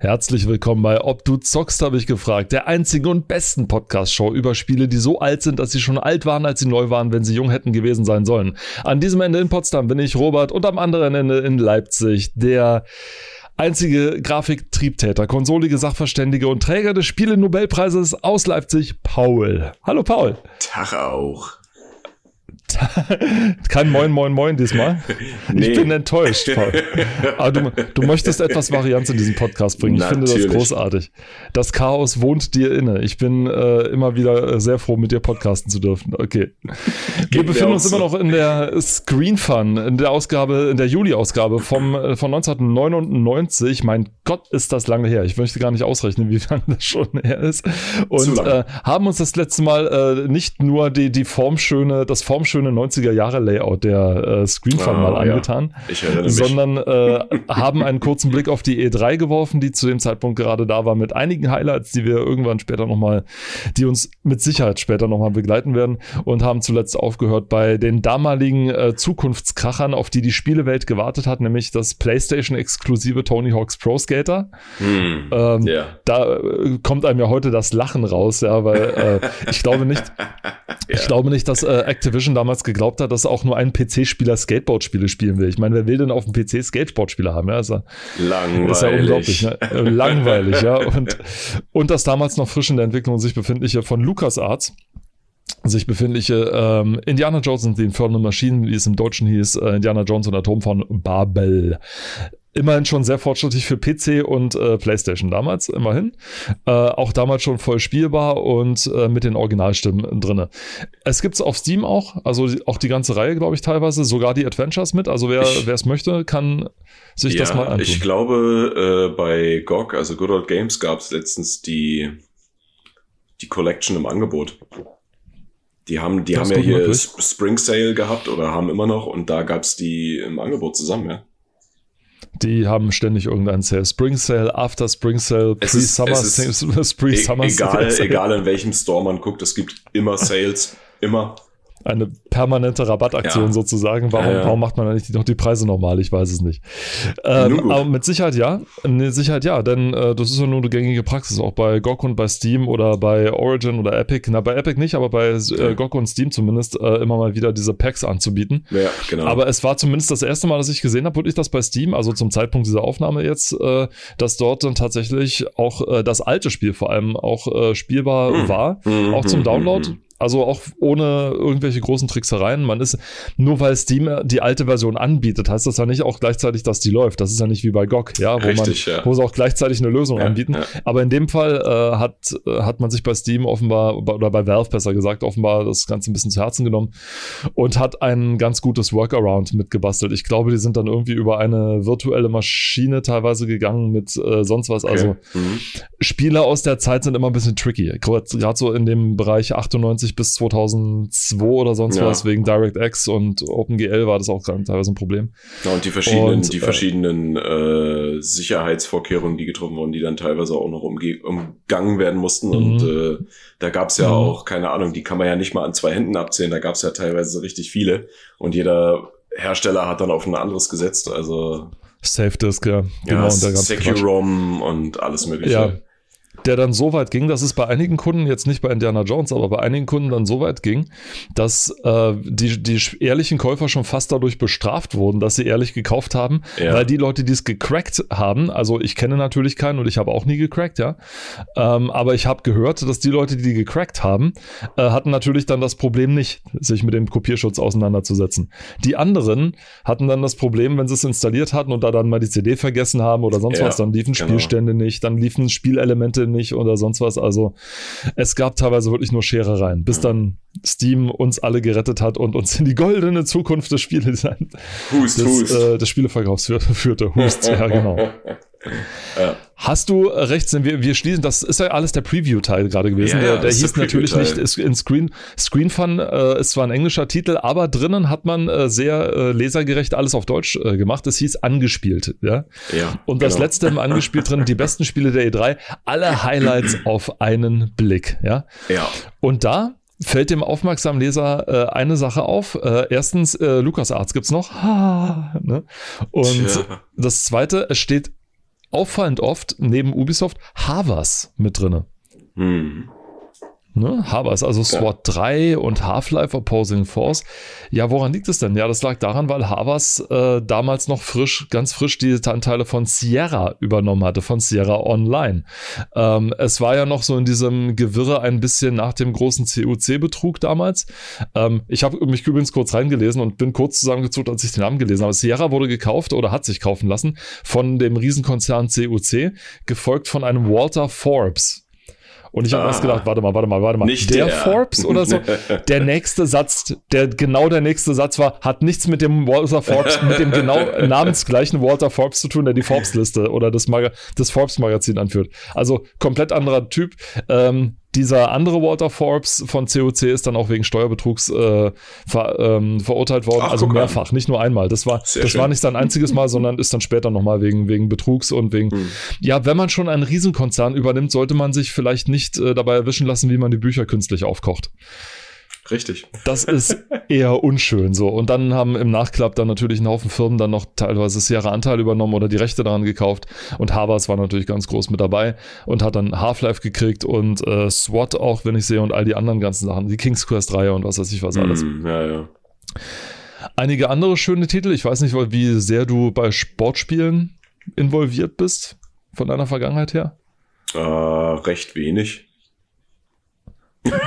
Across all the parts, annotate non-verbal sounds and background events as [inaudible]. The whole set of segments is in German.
Herzlich willkommen bei Ob du zockst, habe ich gefragt. Der einzigen und besten Podcast-Show über Spiele, die so alt sind, dass sie schon alt waren, als sie neu waren, wenn sie jung hätten gewesen sein sollen. An diesem Ende in Potsdam bin ich Robert und am anderen Ende in Leipzig der einzige Grafiktriebtäter, konsolige Sachverständige und Träger des Spiele-Nobelpreises aus Leipzig, Paul. Hallo Paul. Tag auch. Kein Moin, Moin, Moin diesmal. [laughs] Nee. Ich bin enttäuscht, Paul. Aber du, du möchtest etwas Varianz in diesen Podcast bringen. Ich Natürlich. finde das großartig. Das Chaos wohnt dir inne. Ich bin äh, immer wieder äh, sehr froh, mit dir podcasten zu dürfen. Okay. Wir befinden uns so. immer noch in der Screen Fun, in der Ausgabe, in der Juli-Ausgabe vom, äh, von 1999. Mein Gott, ist das lange her. Ich möchte gar nicht ausrechnen, wie [laughs] lange das schon her ist. Und äh, haben uns das letzte Mal äh, nicht nur die, die formschöne, das formschöne schöne 90er Jahre Layout der äh, Screenfun oh, mal angetan, ja. sondern äh, haben einen kurzen Blick auf die E3 geworfen, die zu dem Zeitpunkt gerade da war, mit einigen Highlights, die wir irgendwann später nochmal, die uns mit Sicherheit später nochmal begleiten werden und haben zuletzt aufgehört bei den damaligen äh, Zukunftskrachern, auf die die Spielewelt gewartet hat, nämlich das PlayStation-exklusive Tony Hawk's Pro Skater. Hm, ähm, yeah. Da äh, kommt einem ja heute das Lachen raus, ja, weil äh, ich glaube nicht, [laughs] ich glaube nicht, dass äh, Activision damals damals geglaubt hat, dass auch nur ein PC-Spieler Skateboard-Spiele spielen will. Ich meine, wer will denn auf dem PC Skateboard-Spiele haben? Ja, ist ja, langweilig. Ist ja unglaublich. Ne? Langweilig, ja. Und, und das damals noch frisch in der Entwicklung sich befindliche von LucasArts sich befindliche ähm, Indiana Jones und die Infernal Machine, wie es im Deutschen hieß, äh, Indiana Jones und Atom von Babel immerhin schon sehr fortschrittlich für PC und äh, PlayStation damals, immerhin. Äh, auch damals schon voll spielbar und äh, mit den Originalstimmen drinne. Es gibt es auf Steam auch, also auch die ganze Reihe, glaube ich, teilweise, sogar die Adventures mit. Also wer es möchte, kann sich ja, das mal anschauen. Ich glaube, äh, bei GOG, also Good Old Games, gab es letztens die, die Collection im Angebot. Die haben, die haben ja hier möglich. Spring Sale gehabt oder haben immer noch und da gab es die im Angebot zusammen, ja. Die haben ständig irgendeinen Sale. Spring Sale, After Spring Sale, Pre-Summer Sale, [laughs] Pre-Summer e Egal, egal in welchem Store man guckt, es gibt immer Sales. Immer eine permanente Rabattaktion ja. sozusagen. Warum, ja, warum macht man eigentlich noch die Preise normal? Ich weiß es nicht. Ähm, aber mit Sicherheit ja. Mit Sicherheit ja, denn äh, das ist ja nur eine gängige Praxis, auch bei GOG und bei Steam oder bei Origin oder Epic. Na, bei Epic nicht, aber bei äh, GOG und Steam zumindest äh, immer mal wieder diese Packs anzubieten. Ja, genau. Aber es war zumindest das erste Mal, dass ich gesehen habe, wirklich das bei Steam, also zum Zeitpunkt dieser Aufnahme jetzt, äh, dass dort dann tatsächlich auch äh, das alte Spiel vor allem auch äh, spielbar mhm. war, mhm. auch zum Download. Mhm. Also auch ohne irgendwelche großen Tricksereien. Man ist, nur weil Steam die alte Version anbietet, heißt das ja nicht auch gleichzeitig, dass die läuft. Das ist ja nicht wie bei GOG, ja, wo Richtig, man, ja. wo sie auch gleichzeitig eine Lösung ja, anbieten. Ja. Aber in dem Fall äh, hat, äh, hat man sich bei Steam offenbar, oder bei Valve besser gesagt, offenbar das Ganze ein bisschen zu Herzen genommen und hat ein ganz gutes Workaround mitgebastelt. Ich glaube, die sind dann irgendwie über eine virtuelle Maschine teilweise gegangen mit äh, sonst was. Okay. Also mhm. Spieler aus der Zeit sind immer ein bisschen tricky. Gerade so in dem Bereich 98 1990 bis 2002 oder sonst ja. was, wegen DirectX und OpenGL war das auch teilweise ein Problem. Ja, und die verschiedenen, und, die äh, verschiedenen äh, Sicherheitsvorkehrungen, die getroffen wurden, die dann teilweise auch noch umgangen werden mussten. Und mhm. äh, da gab es ja mhm. auch, keine Ahnung, die kann man ja nicht mal an zwei Händen abzählen, da gab es ja teilweise richtig viele. Und jeder Hersteller hat dann auf ein anderes gesetzt. Also Safe Disk, ja. Genau, ja, und Secure-ROM und alles mögliche. Ja, der dann so weit ging, dass es bei einigen Kunden, jetzt nicht bei Indiana Jones, aber bei einigen Kunden dann so weit ging, dass äh, die, die ehrlichen Käufer schon fast dadurch bestraft wurden, dass sie ehrlich gekauft haben, ja. weil die Leute, die es gecrackt haben, also ich kenne natürlich keinen und ich habe auch nie gecrackt, ja, ähm, aber ich habe gehört, dass die Leute, die gecrackt haben, äh, hatten natürlich dann das Problem nicht, sich mit dem Kopierschutz auseinanderzusetzen. Die anderen hatten dann das Problem, wenn sie es installiert hatten und da dann mal die CD vergessen haben oder sonst ja, was, dann liefen genau. Spielstände nicht, dann liefen Spielelemente nicht oder sonst was. Also es gab teilweise wirklich nur Scherereien, bis dann Steam uns alle gerettet hat und uns in die goldene Zukunft des Spieledesigns hust, des. Äh, des Spieleverkaufs führte. Hust, ja genau. [laughs] Ja. Hast du recht, wir, wir schließen, das ist ja alles der Preview-Teil gerade gewesen. Ja, der der hieß der natürlich nicht in Screen. Screen Fun äh, ist zwar ein englischer Titel, aber drinnen hat man äh, sehr äh, lesergerecht alles auf Deutsch äh, gemacht. Es hieß angespielt. Ja. ja Und das genau. letzte im angespielt drin, die besten Spiele der E3, alle Highlights [clears throat] auf einen Blick. Ja. Ja. Und da fällt dem aufmerksamen Leser äh, eine Sache auf. Äh, erstens, äh, LucasArts gibt's noch. Ha, [laughs] ne? Und Tja. das zweite, es steht auffallend oft neben Ubisoft Havas mit drinne. Hm. Ne? Habers, also SWAT ja. 3 und Half-Life Opposing Force. Ja, woran liegt es denn? Ja, das lag daran, weil Havas äh, damals noch frisch, ganz frisch die Anteile von Sierra übernommen hatte, von Sierra Online. Ähm, es war ja noch so in diesem Gewirre ein bisschen nach dem großen CUC-Betrug damals. Ähm, ich habe mich übrigens kurz reingelesen und bin kurz zusammengezuckt, als ich den Namen gelesen habe. Sierra wurde gekauft oder hat sich kaufen lassen von dem Riesenkonzern CUC, gefolgt von einem Walter Forbes. Und ich habe ah, erst gedacht, warte mal, warte mal, warte mal. Nicht der, der Forbes oder so. [laughs] der nächste Satz, der genau der nächste Satz war, hat nichts mit dem Walter Forbes, mit dem genau [laughs] namensgleichen Walter Forbes zu tun, der die Forbes-Liste oder das, Mag das Forbes-Magazin anführt. Also komplett anderer Typ. Ähm, dieser andere Walter Forbes von COC ist dann auch wegen Steuerbetrugs äh, ver, ähm, verurteilt worden, Ach, also mehrfach, nicht nur einmal. Das war, das war nicht sein einziges Mal, sondern ist dann später nochmal wegen, wegen Betrugs und wegen, hm. ja, wenn man schon einen Riesenkonzern übernimmt, sollte man sich vielleicht nicht äh, dabei erwischen lassen, wie man die Bücher künstlich aufkocht. Richtig. Das ist eher unschön so. Und dann haben im Nachklapp dann natürlich ein Haufen Firmen dann noch teilweise Sierra Anteil übernommen oder die Rechte daran gekauft. Und Havas war natürlich ganz groß mit dabei und hat dann Half-Life gekriegt und äh, SWAT auch, wenn ich sehe, und all die anderen ganzen Sachen, die King's Quest Reihe und was weiß ich was alles. Mm, ja, ja. Einige andere schöne Titel. Ich weiß nicht, wie sehr du bei Sportspielen involviert bist von deiner Vergangenheit her. Äh, recht wenig.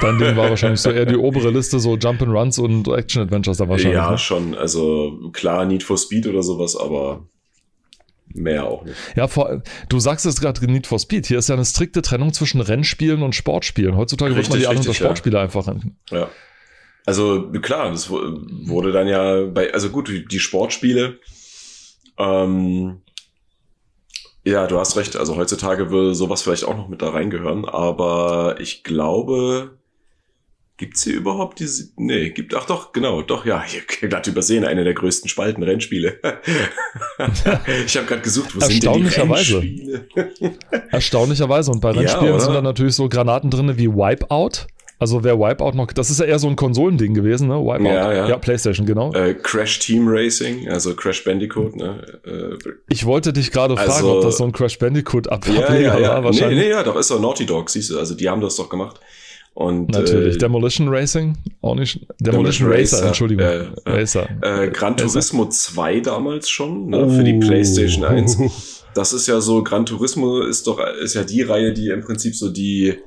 Dein Ding war wahrscheinlich so eher die obere Liste, so Jump'n'Runs und Action-Adventures da wahrscheinlich. Ja, ne? schon. Also klar, Need for Speed oder sowas, aber mehr auch nicht. Ja, vor, du sagst es gerade Need for Speed. Hier ist ja eine strikte Trennung zwischen Rennspielen und Sportspielen. Heutzutage richtig, wird man die unter Sportspiele ja. einfach rennen. Ja. Also klar, das wurde dann ja bei, also gut, die Sportspiele, ähm, ja, du hast recht. Also heutzutage würde sowas vielleicht auch noch mit da reingehören, aber ich glaube, gibt's hier überhaupt diese? Nee, gibt ach doch, genau, doch, ja, ich habe gerade übersehen, eine der größten Spalten Rennspiele. [laughs] ich habe gerade gesucht, wo sind denn die Rennspiele? Erstaunlicherweise und bei Rennspielen ja, sind dann natürlich so Granaten drin wie Wipeout. Also wer Wipeout noch, das ist ja eher so ein Konsolending gewesen, ne? Wipeout. Ja, ja. ja PlayStation, genau. Äh, Crash Team Racing, also Crash Bandicoot, ne? Äh, ich wollte dich gerade also, fragen, ob das so ein Crash Bandicoot Ableger ja, ja, ja. war wahrscheinlich. Nee, nee, ja, doch ist doch Naughty Dog, siehst du, also die haben das doch gemacht. Und, Natürlich, äh, Demolition Racing, auch nicht. Demolition, Demolition Racer, Racer, Entschuldigung. Äh, Racer. Äh, Gran Turismo 2 damals schon, ne, oh. für die PlayStation 1. [laughs] Das ist ja so, Gran Turismo ist doch, ist ja die Reihe, die im Prinzip so die,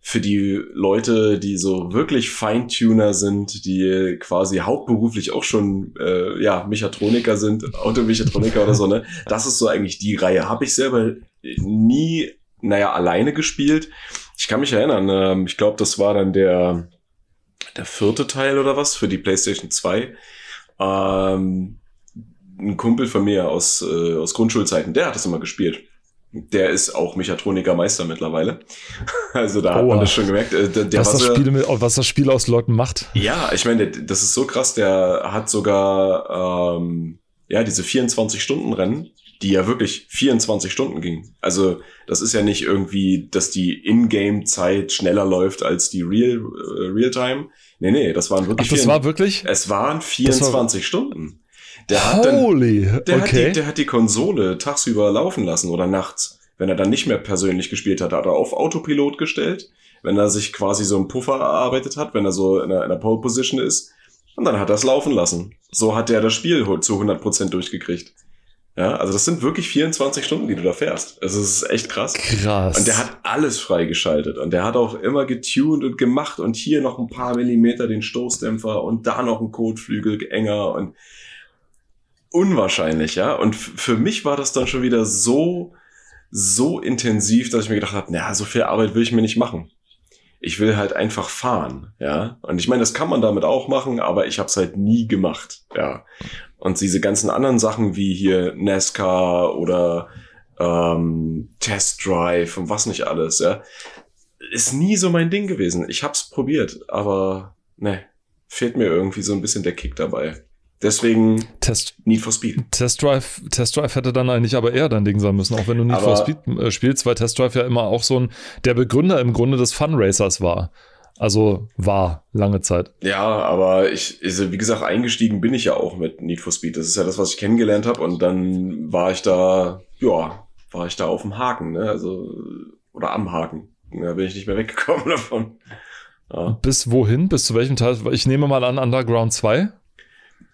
für die Leute, die so wirklich Feintuner sind, die quasi hauptberuflich auch schon äh, ja Mechatroniker sind, Automechatroniker oder so, ne? [laughs] Das ist so eigentlich die Reihe. Habe ich selber nie, naja, alleine gespielt. Ich kann mich erinnern, ähm, ich glaube, das war dann der der vierte Teil oder was für die PlayStation 2. Ähm, ein Kumpel von mir aus, äh, aus Grundschulzeiten, der hat das immer gespielt der ist auch Mechatroniker Meister mittlerweile. [laughs] Also da oh, hat man das schon gemerkt. Äh, der, der was, das Spiel mit, was das Spiel aus Leuten macht. Ja, ich meine, das ist so krass. Der hat sogar ähm, ja diese 24 Stunden Rennen, die ja wirklich 24 Stunden gingen. Also das ist ja nicht irgendwie, dass die Ingame-Zeit schneller läuft als die Real äh, Realtime. Nee, nee, das waren wirklich. Ach, das 24, war wirklich? Es waren 24 war, Stunden. Der hat Holy, dann, der, okay. hat die, der hat die Konsole tagsüber laufen lassen oder nachts. Wenn er dann nicht mehr persönlich gespielt hat, hat er auf Autopilot gestellt. Wenn er sich quasi so einen Puffer erarbeitet hat, wenn er so in einer, in einer Pole Position ist. Und dann hat er es laufen lassen. So hat er das Spiel zu 100% durchgekriegt. Ja, also das sind wirklich 24 Stunden, die du da fährst. Also es ist echt krass. Krass. Und der hat alles freigeschaltet und der hat auch immer getuned und gemacht und hier noch ein paar Millimeter den Stoßdämpfer und da noch ein Kotflügel enger und unwahrscheinlich, ja. Und für mich war das dann schon wieder so, so intensiv, dass ich mir gedacht habe, naja, so viel Arbeit will ich mir nicht machen. Ich will halt einfach fahren, ja. Und ich meine, das kann man damit auch machen, aber ich habe es halt nie gemacht, ja. Und diese ganzen anderen Sachen wie hier NASCAR oder ähm, Test Drive und was nicht alles, ja, ist nie so mein Ding gewesen. Ich hab's probiert, aber ne, fehlt mir irgendwie so ein bisschen der Kick dabei. Deswegen Test, Need for Speed. Test Drive, Test Drive hätte dann eigentlich aber eher dein Ding sein müssen, auch wenn du Need aber, for Speed äh, spielst, weil Test Drive ja immer auch so ein, der Begründer im Grunde des Fun Racers war. Also war lange Zeit. Ja, aber ich, also wie gesagt, eingestiegen bin ich ja auch mit Need for Speed. Das ist ja das, was ich kennengelernt habe. Und dann war ich da, ja, war ich da auf dem Haken, ne? Also, oder am Haken. Da bin ich nicht mehr weggekommen [laughs] davon. Ja. Bis wohin? Bis zu welchem Teil? Ich nehme mal an Underground 2.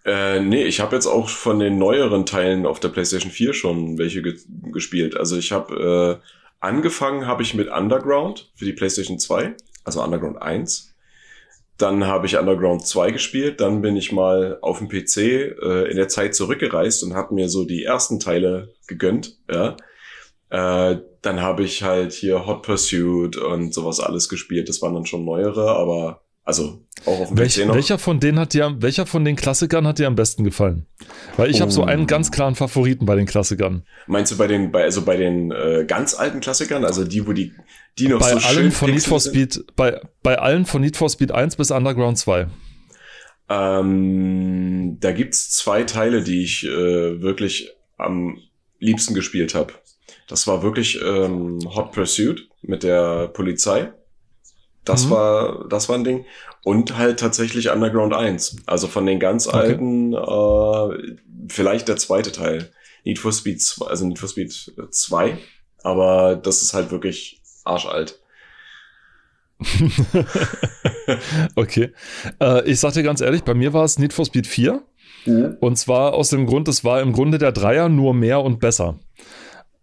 Äh, nee, ich habe jetzt auch von den neueren Teilen auf der PlayStation 4 schon welche ge gespielt. Also ich habe äh, angefangen habe ich mit Underground für die PlayStation 2, also Underground 1. Dann habe ich Underground 2 gespielt, dann bin ich mal auf dem PC äh, in der Zeit zurückgereist und habe mir so die ersten Teile gegönnt, ja. Äh, dann habe ich halt hier Hot Pursuit und sowas alles gespielt. Das waren dann schon neuere, aber also auch auf dem Welch, PC noch. Welcher von denen hat dir, welcher von den Klassikern hat dir am besten gefallen? Weil ich oh. habe so einen ganz klaren Favoriten bei den Klassikern. Meinst du bei den, bei, also bei den äh, ganz alten Klassikern, also die, wo die, die noch bei so allen schön von Need for Speed, bei, bei allen von Need for Speed 1 bis Underground 2? Ähm, da gibt's zwei Teile, die ich äh, wirklich am liebsten gespielt habe. Das war wirklich ähm, Hot Pursuit mit der Polizei. Das mhm. war, das war ein Ding. Und halt tatsächlich Underground 1. Also von den ganz okay. alten, äh, vielleicht der zweite Teil. Need for Speed 2, also Need for Speed 2. Aber das ist halt wirklich arschalt. [laughs] okay. Äh, ich sag dir ganz ehrlich, bei mir war es Need for Speed 4. Mhm. Und zwar aus dem Grund, es war im Grunde der Dreier nur mehr und besser.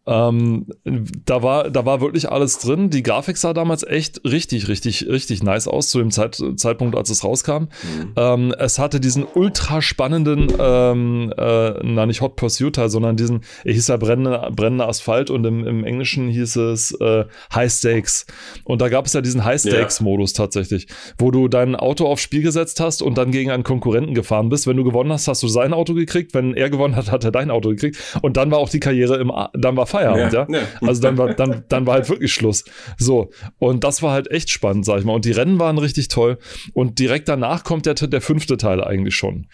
Ähm, da, war, da war wirklich alles drin. Die Grafik sah damals echt richtig, richtig, richtig nice aus, zu dem Zeit, Zeitpunkt, als es rauskam. Mhm. Ähm, es hatte diesen ultra spannenden, ähm, äh, na nicht Hot Pursuit Teil, sondern diesen, er hieß ja brennender brennende Asphalt und im, im Englischen hieß es äh, High Stakes. Und da gab es ja diesen High Stakes-Modus ja. tatsächlich, wo du dein Auto aufs Spiel gesetzt hast und dann gegen einen Konkurrenten gefahren bist. Wenn du gewonnen hast, hast du sein Auto gekriegt. Wenn er gewonnen hat, hat er dein Auto gekriegt. Und dann war auch die Karriere im, dann war Feierabend, ja. ja? ja. Also dann war, dann, dann war halt wirklich Schluss. So. Und das war halt echt spannend, sag ich mal. Und die Rennen waren richtig toll. Und direkt danach kommt der, der fünfte Teil eigentlich schon.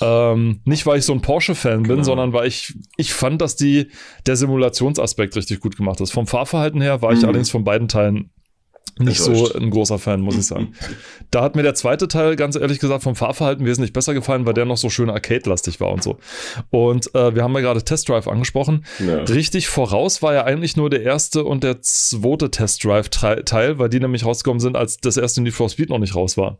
Ähm, nicht, weil ich so ein Porsche-Fan bin, genau. sondern weil ich, ich fand, dass die, der Simulationsaspekt richtig gut gemacht ist. Vom Fahrverhalten her war ich mhm. allerdings von beiden Teilen nicht so ein großer Fan, muss ich sagen. [laughs] da hat mir der zweite Teil, ganz ehrlich gesagt, vom Fahrverhalten wesentlich besser gefallen, weil der noch so schön arcade-lastig war und so. Und äh, wir haben ja gerade Test Drive angesprochen. Ja. Richtig voraus war ja eigentlich nur der erste und der zweite Test Drive-Teil, weil die nämlich rausgekommen sind, als das erste Need for Speed noch nicht raus war.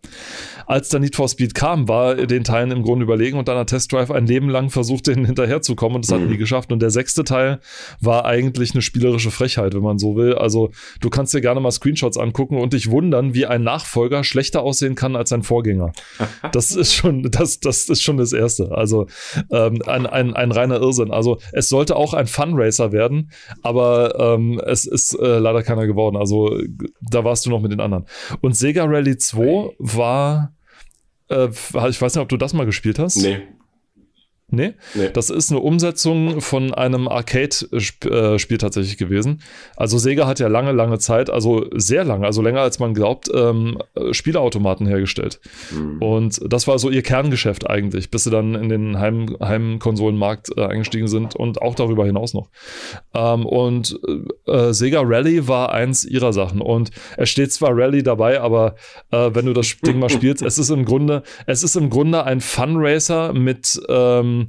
Als der Need for Speed kam, war den Teilen im Grunde überlegen und dann hat Test Drive ein Leben lang versucht, den hinterherzukommen und das mhm. hat nie geschafft. Und der sechste Teil war eigentlich eine spielerische Frechheit, wenn man so will. Also du kannst dir gerne mal Screenshots angucken und dich wundern, wie ein Nachfolger schlechter aussehen kann als sein Vorgänger. [laughs] Das ist schon, das, das ist schon das Erste. Also ähm, ein, ein, ein reiner Irrsinn. Also es sollte auch ein Funracer werden, aber ähm, es ist äh, leider keiner geworden. Also da warst du noch mit den anderen. Und Sega Rally 2 war, äh, ich weiß nicht, ob du das mal gespielt hast. Nee, Nee? nee? Das ist eine Umsetzung von einem Arcade-Spiel tatsächlich gewesen. Also Sega hat ja lange, lange Zeit, also sehr lange, also länger als man glaubt, ähm, Spieleautomaten hergestellt. Mhm. Und das war so ihr Kerngeschäft eigentlich, bis sie dann in den Heim Heimkonsolenmarkt äh, eingestiegen sind und auch darüber hinaus noch. Ähm, und äh, Sega Rally war eins ihrer Sachen. Und es steht zwar Rally dabei, aber äh, wenn du das Ding mal spielst, [laughs] es ist im Grunde, es ist im Grunde ein Fun Racer mit ähm,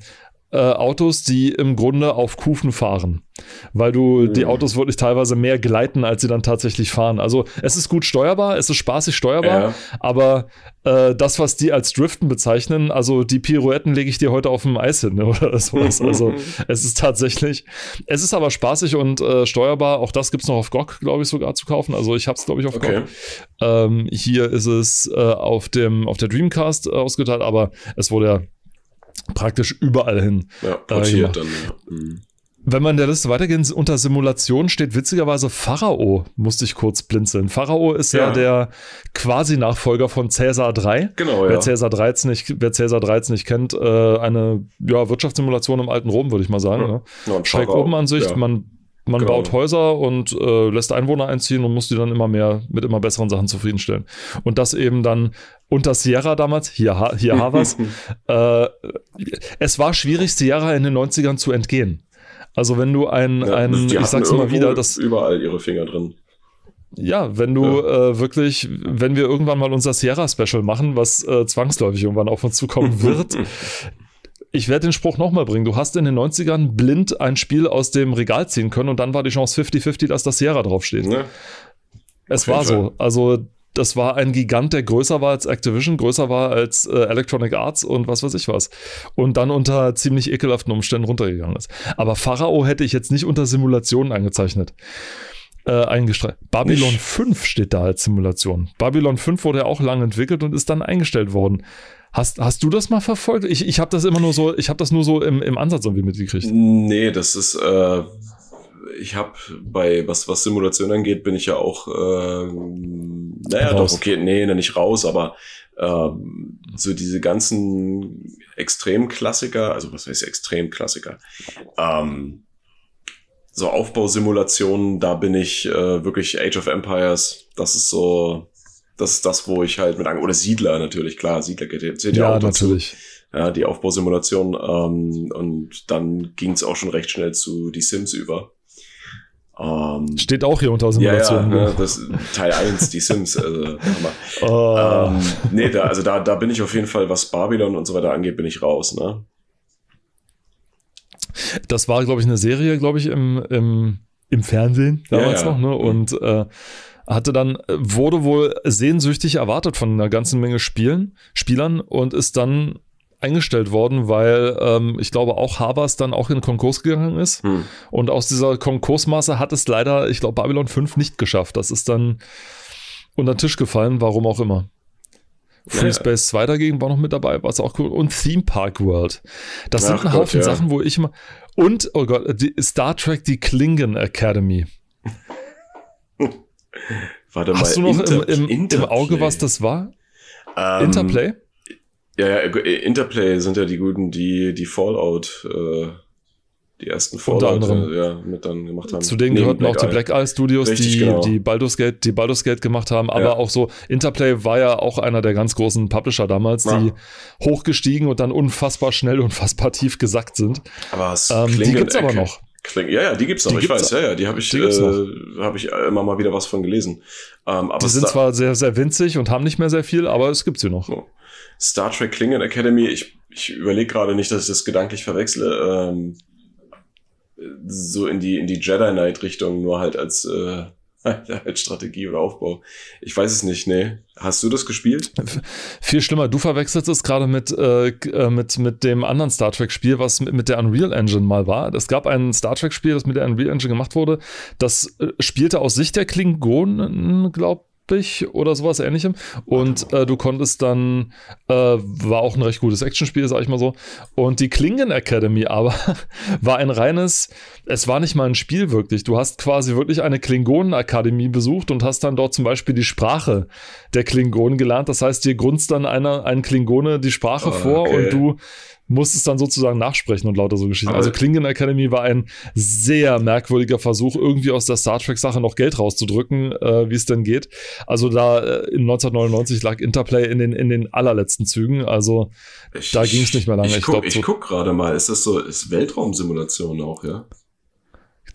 äh, Autos, die im Grunde auf Kufen fahren, weil du mhm. die Autos wirklich teilweise mehr gleiten, als sie dann tatsächlich fahren. Also es ist gut steuerbar, es ist spaßig steuerbar, ja. aber äh, das, was die als Driften bezeichnen, also die Pirouetten lege ich dir heute auf dem Eis hin [laughs] oder sowas. [laughs] Also es ist tatsächlich, es ist aber spaßig und äh, steuerbar. Auch das gibt es noch auf GOG, glaube ich, sogar zu kaufen. Also ich habe es, glaube ich, auf okay. GOG. Ähm, hier ist es äh, auf, dem, auf der Dreamcast äh, ausgeteilt, aber es wurde ja praktisch überall hin. Ja, portiert äh, dann, ja. Mhm. Wenn man in der Liste weitergeht, unter Simulation steht witzigerweise Pharao, musste ich kurz blinzeln. Pharao ist ja, ja der quasi Nachfolger von Cäsar 3. Genau, wer ja. Cäsar 13 nicht, wer Cäsar 13 nicht kennt, äh, eine ja, Wirtschaftssimulation im alten Rom, würde ich mal sagen. Ja. Ne? Ja, Schräg oben Ansicht, ja. man man genau. baut Häuser und äh, lässt Einwohner einziehen und muss die dann immer mehr mit immer besseren Sachen zufriedenstellen. Und das eben dann unter Sierra damals, hier, hier Havas, [laughs] äh, es war schwierig, Sierra in den 90ern zu entgehen. Also wenn du ein, ja, ein ich sag's immer wieder, das überall ihre Finger drin. Ja, wenn du ja. äh, wirklich, wenn wir irgendwann mal unser Sierra Special machen, was äh, zwangsläufig irgendwann auf uns zukommen [laughs] wird, ich werde den Spruch nochmal bringen. Du hast in den 90ern blind ein Spiel aus dem Regal ziehen können und dann war die Chance 50-50, dass das Sierra draufsteht. Ne? Es war so. Also das war ein Gigant, der größer war als Activision, größer war als äh, Electronic Arts und was weiß ich was. Und dann unter ziemlich ekelhaften Umständen runtergegangen ist. Aber Pharao hätte ich jetzt nicht unter Simulationen eingezeichnet. Äh, eingestreicht. Babylon nicht. 5 steht da als Simulation. Babylon 5 wurde ja auch lang entwickelt und ist dann eingestellt worden. Hast, hast du das mal verfolgt? Ich, ich habe das immer nur so, ich habe das nur so im, im Ansatz irgendwie mitgekriegt. Nee, das ist, äh, ich habe bei, was, was Simulation angeht, bin ich ja auch, äh, naja, raus. doch, okay, nee, nicht raus, aber ähm, so diese ganzen Extremklassiker, also was heißt Extremklassiker, ähm, so Aufbausimulationen, da bin ich äh, wirklich Age of Empires, das ist so, das ist das, wo ich halt mit oder Siedler natürlich, klar, Siedler geht zählt ja, ja auch dazu. natürlich. Ja, die Aufbausimulation ähm, und dann ging es auch schon recht schnell zu die Sims über. Ähm, Steht auch hier unter Simulation. Ja, ja, ne, das Teil 1, die Sims. Also, [laughs] oh. ähm, nee, da, also da, da bin ich auf jeden Fall, was Babylon und so weiter angeht, bin ich raus, ne? Das war, glaube ich, eine Serie, glaube ich, im, im, im Fernsehen damals ja, ja. noch, ne? Und äh, hatte dann, wurde wohl sehnsüchtig erwartet von einer ganzen Menge Spielen, Spielern und ist dann eingestellt worden, weil ähm, ich glaube auch Havas dann auch in Konkurs gegangen ist. Hm. Und aus dieser Konkursmasse hat es leider, ich glaube, Babylon 5 nicht geschafft. Das ist dann unter den Tisch gefallen, warum auch immer. Free ja, Space 2 dagegen war noch mit dabei, was auch cool. Und Theme Park World. Das Ach sind ein Haufen ja. Sachen, wo ich immer. Und, oh Gott, Star Trek, die Klingon Academy. Warte mal, Hast du noch Inter im, im, im, Auge, was das war? Ähm, Interplay? Ja, ja, Interplay sind ja die guten, die die Fallout, äh, die ersten Fallout anderem. ja, mit dann gemacht haben. Zu denen gehörten auch die Black Eye Studios, Richtig, die genau. die Baldur's Gate, die Baldur's Gate gemacht haben, aber ja. auch so Interplay war ja auch einer der ganz großen Publisher damals, ja. die hochgestiegen und dann unfassbar schnell, [laughs] unfassbar tief gesackt sind. Aber es ähm, die gibt's aber noch. Kling, ja, ja, die gibt's noch. Die ich weiß, ja, ja, die habe ich, äh, habe ich immer mal wieder was von gelesen. Ähm, aber die sind zwar sehr, sehr winzig und haben nicht mehr sehr viel, aber es gibt sie noch. Oh. Star Trek Klingon Academy, ich, ich überlege gerade nicht, dass ich das gedanklich verwechsle, ähm, so in die, in die Jedi Knight Richtung, nur halt als, äh, [laughs] als Strategie oder Aufbau. Ich weiß es nicht, nee. Hast du das gespielt? Viel schlimmer. Du verwechselst es gerade mit, äh, äh, mit, mit dem anderen Star Trek-Spiel, was mit, mit der Unreal Engine mal war. Es gab ein Star Trek-Spiel, das mit der Unreal Engine gemacht wurde. Das äh, spielte aus Sicht der Klingonen, glaub ich, oder sowas ähnlichem. Und äh, du konntest dann, äh, war auch ein recht gutes Actionspiel, sag ich mal so. Und die Klingon Academy aber [laughs] war ein reines, es war nicht mal ein Spiel wirklich. Du hast quasi wirklich eine Klingonen-Akademie besucht und hast dann dort zum Beispiel die Sprache der Klingonen gelernt. Das heißt, dir grunzt dann einer, ein Klingone die Sprache oh, vor okay. und du muss es dann sozusagen nachsprechen und lauter so Geschichten. Also Klingon Academy war ein sehr merkwürdiger Versuch, irgendwie aus der Star Trek-Sache noch Geld rauszudrücken, äh, wie es denn geht. Also da äh, in 1999 lag Interplay in den, in den allerletzten Zügen. Also ich, da ging es nicht mehr lange. Ich, ich, guck, ich guck gerade mal, ist das so, ist Weltraumsimulation auch, ja?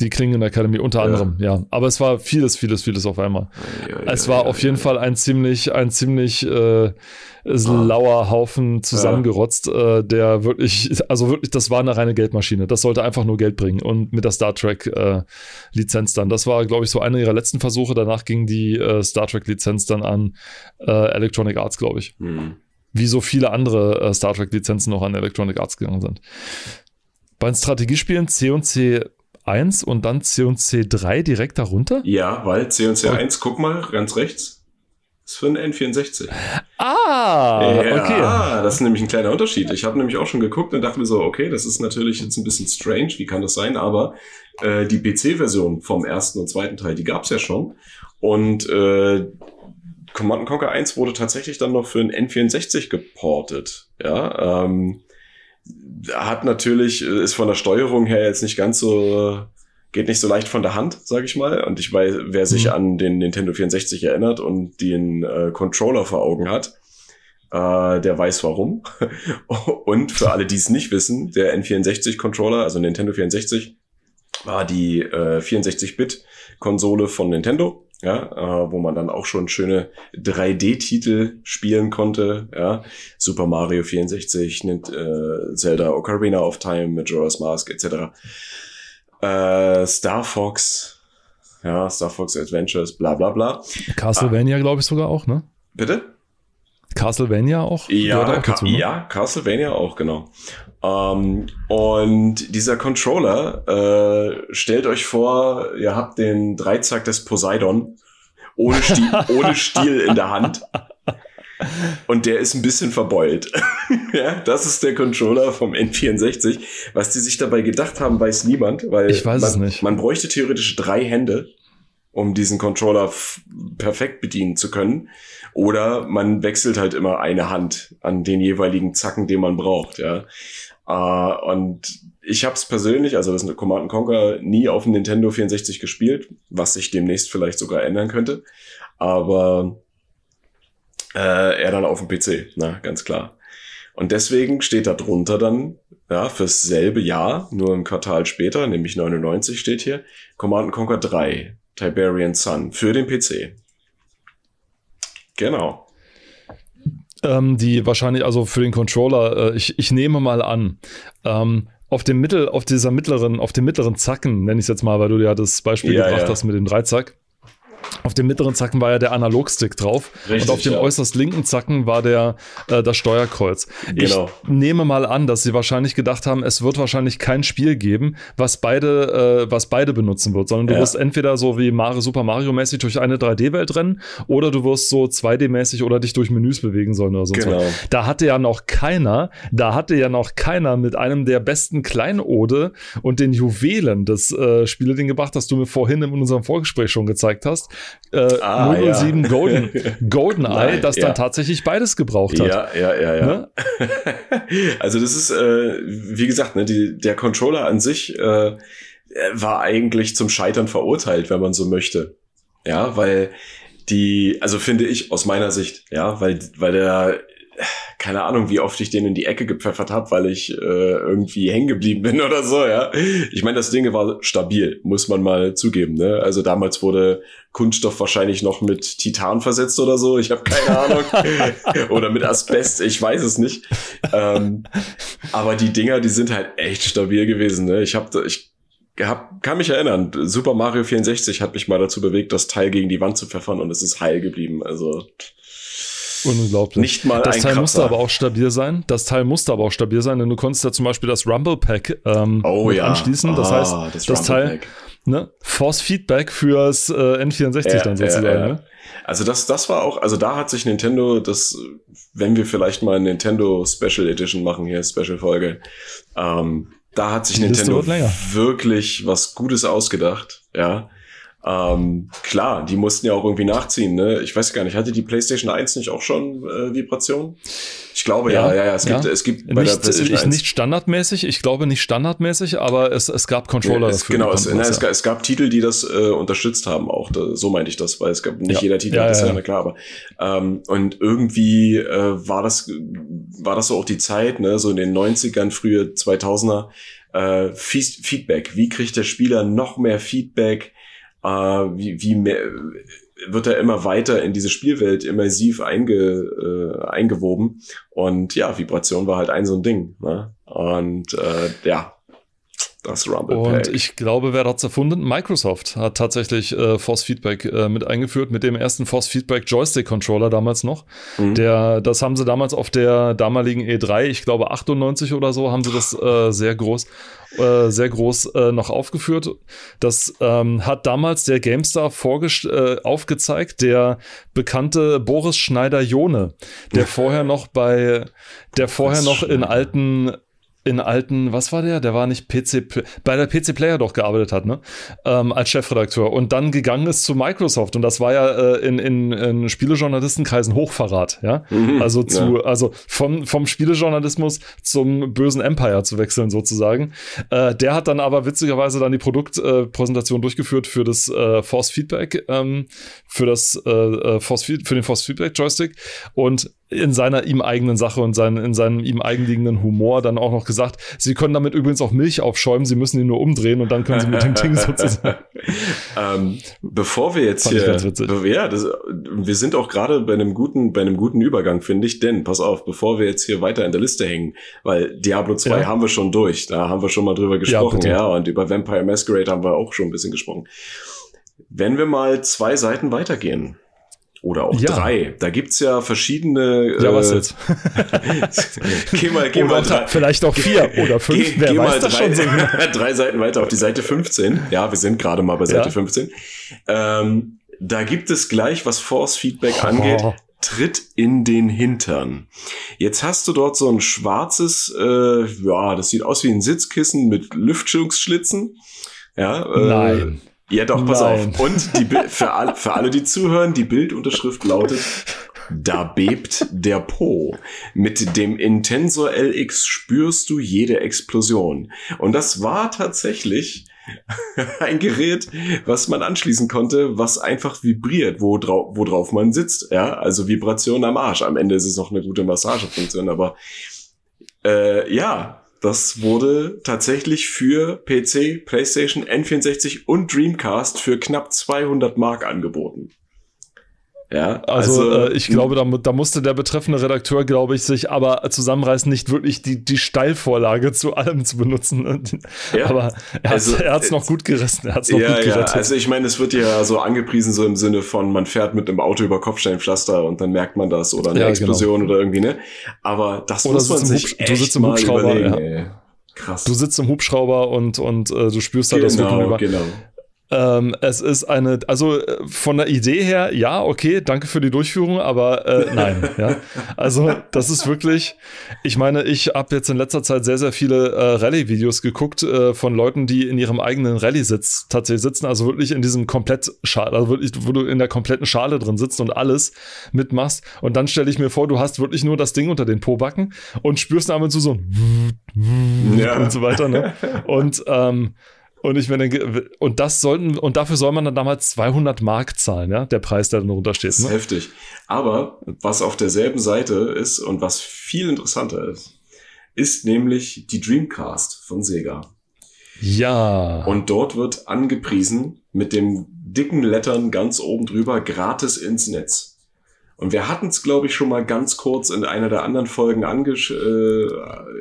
Die Klingon Academy unter anderem, ja. ja. Aber es war vieles, vieles, vieles auf einmal. Ja, es war auf jeden Fall ein ziemlich, ein ziemlich äh, lauer Haufen zusammengerotzt, äh, der wirklich, also wirklich, das war eine reine Geldmaschine. Das sollte einfach nur Geld bringen und mit der Star Trek äh, Lizenz dann. Das war, glaube ich, so einer ihrer letzten Versuche. Danach ging die äh, Star Trek Lizenz dann an äh, Electronic Arts, glaube ich. Hm. Wie so viele andere Star Trek Lizenzen noch an Electronic Arts gegangen sind. Bei den Strategiespielen C und C 1 und dann C und C3 direkt darunter? Ja, weil C und C1, oh. guck mal, ganz rechts, ist für ein N64. Ah, ja, okay. Das ist nämlich ein kleiner Unterschied. Ich habe nämlich auch schon geguckt und dachte mir so, okay, das ist natürlich jetzt ein bisschen strange, wie kann das sein? Aber äh, die PC-Version vom ersten und zweiten Teil, die gab's ja schon. Und äh, Command Conquer 1 wurde tatsächlich dann noch für ein N64 geportet. Ja, ähm, hat natürlich, äh, ist von der Steuerung her jetzt nicht ganz so, geht nicht so leicht von der Hand, sag ich mal. Und ich weiß, wer sich mhm. an den Nintendo 64 erinnert und den äh, Controller vor Augen hat, äh, der weiß warum. [laughs] und für alle, die es nicht wissen, der N64-Controller, also Nintendo 64, war die äh, 64-Bit-Konsole von Nintendo ja, äh, wo man dann auch schon schöne 3D-Titel spielen konnte, ja, Super Mario 64, äh, Zelda Ocarina of Time, Majora's Mask etc. Äh, Star Fox, ja, Star Fox Adventures, bla bla bla. Castlevania, ah. glaube ich sogar auch, ne? Bitte? Castlevania auch? Ja, dazu, ne? ja, Castlevania auch, genau. Ähm, und dieser Controller, äh, stellt euch vor, ihr habt den Dreizack des Poseidon ohne Stiel, [laughs] ohne Stiel in der Hand. Und der ist ein bisschen verbeult. [laughs] ja, das ist der Controller vom N64. Was die sich dabei gedacht haben, weiß niemand, weil ich weiß man, es nicht. man bräuchte theoretisch drei Hände, um diesen Controller perfekt bedienen zu können. Oder man wechselt halt immer eine Hand an den jeweiligen Zacken, den man braucht. Ja, Uh, und ich habe es persönlich, also das Command Conquer, nie auf dem Nintendo 64 gespielt, was sich demnächst vielleicht sogar ändern könnte. Aber äh, er dann auf dem PC, na, ganz klar. Und deswegen steht da drunter dann, ja, fürs selbe Jahr, nur ein Quartal später, nämlich 99 steht hier, Command Conquer 3, Tiberian Sun, für den PC. Genau ähm, die wahrscheinlich, also für den Controller, äh, ich, ich nehme mal an, ähm, auf dem Mittel, auf dieser mittleren, auf dem mittleren Zacken, nenne ich es jetzt mal, weil du ja das Beispiel ja, gebracht ja. hast mit dem Dreizack, auf dem mittleren Zacken war ja der Analogstick drauf Richtig, und auf dem ja. äußerst linken Zacken war der äh, das Steuerkreuz. Genau. Ich nehme mal an, dass sie wahrscheinlich gedacht haben, es wird wahrscheinlich kein Spiel geben, was beide äh, was beide benutzen wird, sondern du ja. wirst entweder so wie Mario, Super Mario mäßig durch eine 3D-Welt rennen oder du wirst so 2D-mäßig oder dich durch Menüs bewegen sollen oder so. Genau. Da hatte ja noch keiner, da hatte ja noch keiner mit einem der besten Kleinode und den Juwelen des äh, Spiele gebracht, das du mir vorhin in unserem Vorgespräch schon gezeigt hast äh, ah, 007 ja. Golden, [laughs] GoldenEye, das ja. dann tatsächlich beides gebraucht hat. Ja, ja, ja, ja. Ne? [laughs] also das ist, äh, wie gesagt, ne, die, der Controller an sich äh, war eigentlich zum Scheitern verurteilt, wenn man so möchte. Ja, weil die, also finde ich aus meiner Sicht, ja, weil, weil der keine Ahnung, wie oft ich den in die Ecke gepfeffert habe, weil ich äh, irgendwie hängen geblieben bin [laughs] oder so, ja. Ich meine, das Ding war stabil, muss man mal zugeben, ne? Also damals wurde Kunststoff wahrscheinlich noch mit Titan versetzt oder so, ich habe keine Ahnung. [laughs] oder mit Asbest, ich weiß es nicht. Ähm, aber die Dinger, die sind halt echt stabil gewesen, ne? Ich habe ich hab, kann mich erinnern, Super Mario 64 hat mich mal dazu bewegt, das Teil gegen die Wand zu pfeffern und es ist heil geblieben. Also Unglaublich. Nicht mal das Teil Kratzer. musste aber auch stabil sein. Das Teil musste aber auch stabil sein, denn du konntest ja zum Beispiel das Rumble Pack ähm, oh, ja. anschließen. Das ah, heißt, das, das Teil ne, Force Feedback fürs äh, N64 ja, dann sozusagen. Ja, ne? Also das, das war auch, also da hat sich Nintendo, das, wenn wir vielleicht mal Nintendo Special Edition machen hier, Special Folge, ähm, da hat sich Nintendo wirklich was Gutes ausgedacht, ja. Ähm, klar, die mussten ja auch irgendwie nachziehen, ne? Ich weiß gar nicht, hatte die PlayStation 1 nicht auch schon äh, Vibration? Ich glaube ja, ja, ja, ja. Es, ja. Gibt, es gibt bei nicht, der PlayStation 1. Nicht standardmäßig, ich glaube nicht standardmäßig, aber es, es gab Controller ja, es, dafür. Genau, es, na, es, es, gab Titel, die das äh, unterstützt haben, auch da, so meinte ich das, weil es gab nicht jeder Titel, ja, das ja, ja klar, aber ähm, und irgendwie äh, war das war das so auch die Zeit, ne, so in den 90ern, frühe 2000er, äh, Feedback. Wie kriegt der Spieler noch mehr Feedback? Äh, wie, wie mehr, wird er immer weiter in diese Spielwelt immersiv einge, äh, eingewoben. Und ja, Vibration war halt ein so ein Ding. Ne? Und äh, ja, das Rumble Pack. Und ich glaube, wer hat es erfunden? Microsoft hat tatsächlich äh, Force Feedback äh, mit eingeführt, mit dem ersten Force Feedback Joystick Controller damals noch. Mhm. Der, das haben sie damals auf der damaligen E3, ich glaube 98 oder so, haben sie das äh, sehr groß, äh, sehr groß äh, noch aufgeführt. Das ähm, hat damals der GameStar äh, aufgezeigt, der bekannte Boris Schneider-Jone, der vorher noch bei, der vorher noch in alten in alten, was war der? Der war nicht PC, bei der PC Player doch gearbeitet hat, ne? Ähm, als Chefredakteur und dann gegangen ist zu Microsoft und das war ja äh, in, in, in Spielejournalistenkreisen Hochverrat, ja? Mhm, also zu, ja. also vom, vom Spielejournalismus zum bösen Empire zu wechseln sozusagen. Äh, der hat dann aber witzigerweise dann die Produktpräsentation äh, durchgeführt für das äh, Force Feedback, ähm, für das äh, äh Force für den Force Feedback Joystick und in seiner ihm eigenen Sache und sein, in seinem ihm eigenliegenden Humor dann auch noch gesagt, sie können damit übrigens auch Milch aufschäumen, sie müssen ihn nur umdrehen und dann können sie mit dem Ding sozusagen. [laughs] ähm, bevor wir jetzt hier, ja, das, wir sind auch gerade bei einem guten, bei einem guten Übergang, finde ich, denn, pass auf, bevor wir jetzt hier weiter in der Liste hängen, weil Diablo 2 ja. haben wir schon durch, da haben wir schon mal drüber gesprochen, ja, ja, und über Vampire Masquerade haben wir auch schon ein bisschen gesprochen. Wenn wir mal zwei Seiten weitergehen, oder auch ja. drei. Da gibt's ja verschiedene. Ja, was jetzt? geh mal, geh mal drei, vielleicht auch vier oder fünf. Geh, Wer geh weiß mal das drei, schon so. [laughs] drei Seiten weiter auf die Seite 15. Ja, wir sind gerade mal bei Seite ja. 15. Ähm, da gibt es gleich, was Force Feedback oh. angeht, Tritt in den Hintern. Jetzt hast du dort so ein schwarzes, äh, ja, das sieht aus wie ein Sitzkissen mit Lüftungsschlitzen. Ja, äh, Nein. Ja, doch, pass Nein. auf. Und die, [laughs] für, alle, für alle, die zuhören, die Bildunterschrift lautet, da bebt der Po. Mit dem Intensor LX spürst du jede Explosion. Und das war tatsächlich [laughs] ein Gerät, was man anschließen konnte, was einfach vibriert, wo drau worauf man sitzt. Ja, also Vibration am Arsch. Am Ende ist es noch eine gute Massagefunktion, aber äh, ja, das wurde tatsächlich für PC, PlayStation, N64 und Dreamcast für knapp 200 Mark angeboten. Ja, also, also äh, ich glaube, da, da, musste der betreffende Redakteur, glaube ich, sich aber zusammenreißen, nicht wirklich die, die Steilvorlage zu allem zu benutzen. Ja, aber er also, hat es noch gut gerissen. Er hat's noch ja, gut gerettet. Ja, also ich meine, es wird ja so angepriesen, so im Sinne von, man fährt mit einem Auto über Kopfsteinpflaster und dann merkt man das oder eine ja, genau. Explosion genau. oder irgendwie, ne? Aber das oder muss man sich echt du sitzt im Hubschrauber, ja. Ey. Krass. Du sitzt im Hubschrauber und, und äh, du spürst halt genau, das Rücken über. Genau. Ähm, es ist eine, also äh, von der Idee her, ja, okay, danke für die Durchführung, aber äh, [laughs] nein. ja. Also das ist wirklich, ich meine, ich habe jetzt in letzter Zeit sehr, sehr viele äh, Rallye-Videos geguckt äh, von Leuten, die in ihrem eigenen Rallye-Sitz tatsächlich sitzen, also wirklich in diesem komplett Schale, also wirklich, wo du in der kompletten Schale drin sitzt und alles mitmachst. Und dann stelle ich mir vor, du hast wirklich nur das Ding unter den Pobacken und spürst ab und zu so ein ja. und so weiter. Ne? Und ähm, und ich meine, und das sollten, und dafür soll man dann damals 200 Mark zahlen, ja, der Preis, der dann drunter steht. Das ist ne? heftig. Aber was auf derselben Seite ist und was viel interessanter ist, ist nämlich die Dreamcast von Sega. Ja. Und dort wird angepriesen mit dem dicken Lettern ganz oben drüber gratis ins Netz. Und wir hatten es, glaube ich, schon mal ganz kurz in einer der anderen Folgen angesch äh,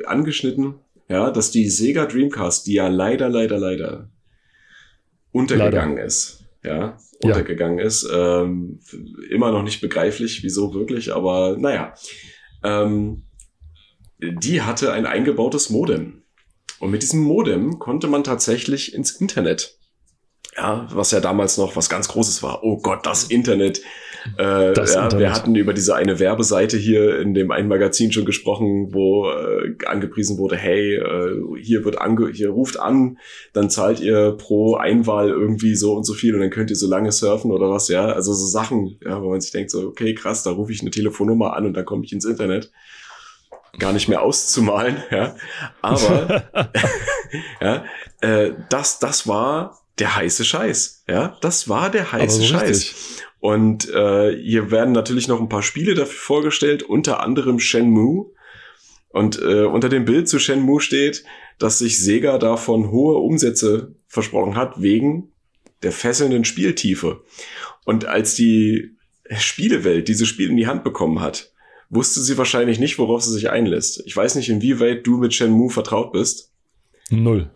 angeschnitten ja, dass die Sega Dreamcast, die ja leider, leider, leider untergegangen leider. ist, ja, untergegangen ja. ist, ähm, immer noch nicht begreiflich, wieso wirklich, aber naja, ähm, die hatte ein eingebautes Modem. Und mit diesem Modem konnte man tatsächlich ins Internet. Ja, was ja damals noch was ganz Großes war. Oh Gott, das Internet. Äh, ja, wir hatten über diese eine Werbeseite hier in dem einen Magazin schon gesprochen, wo äh, angepriesen wurde, hey, äh, hier wird ange hier ruft an, dann zahlt ihr pro Einwahl irgendwie so und so viel und dann könnt ihr so lange surfen oder was, ja. Also so Sachen, ja, wo man sich denkt, so, okay, krass, da rufe ich eine Telefonnummer an und dann komme ich ins Internet. Gar nicht mehr auszumalen, [laughs] ja. Aber [laughs] ja, äh, das, das war der heiße Scheiß. Ja, das war der heiße so Scheiß. Richtig. Und äh, hier werden natürlich noch ein paar Spiele dafür vorgestellt, unter anderem Shenmue. Und äh, unter dem Bild zu Shenmue steht, dass sich Sega davon hohe Umsätze versprochen hat, wegen der fesselnden Spieltiefe. Und als die Spielewelt dieses Spiel in die Hand bekommen hat, wusste sie wahrscheinlich nicht, worauf sie sich einlässt. Ich weiß nicht, inwieweit du mit Shenmue vertraut bist. Null.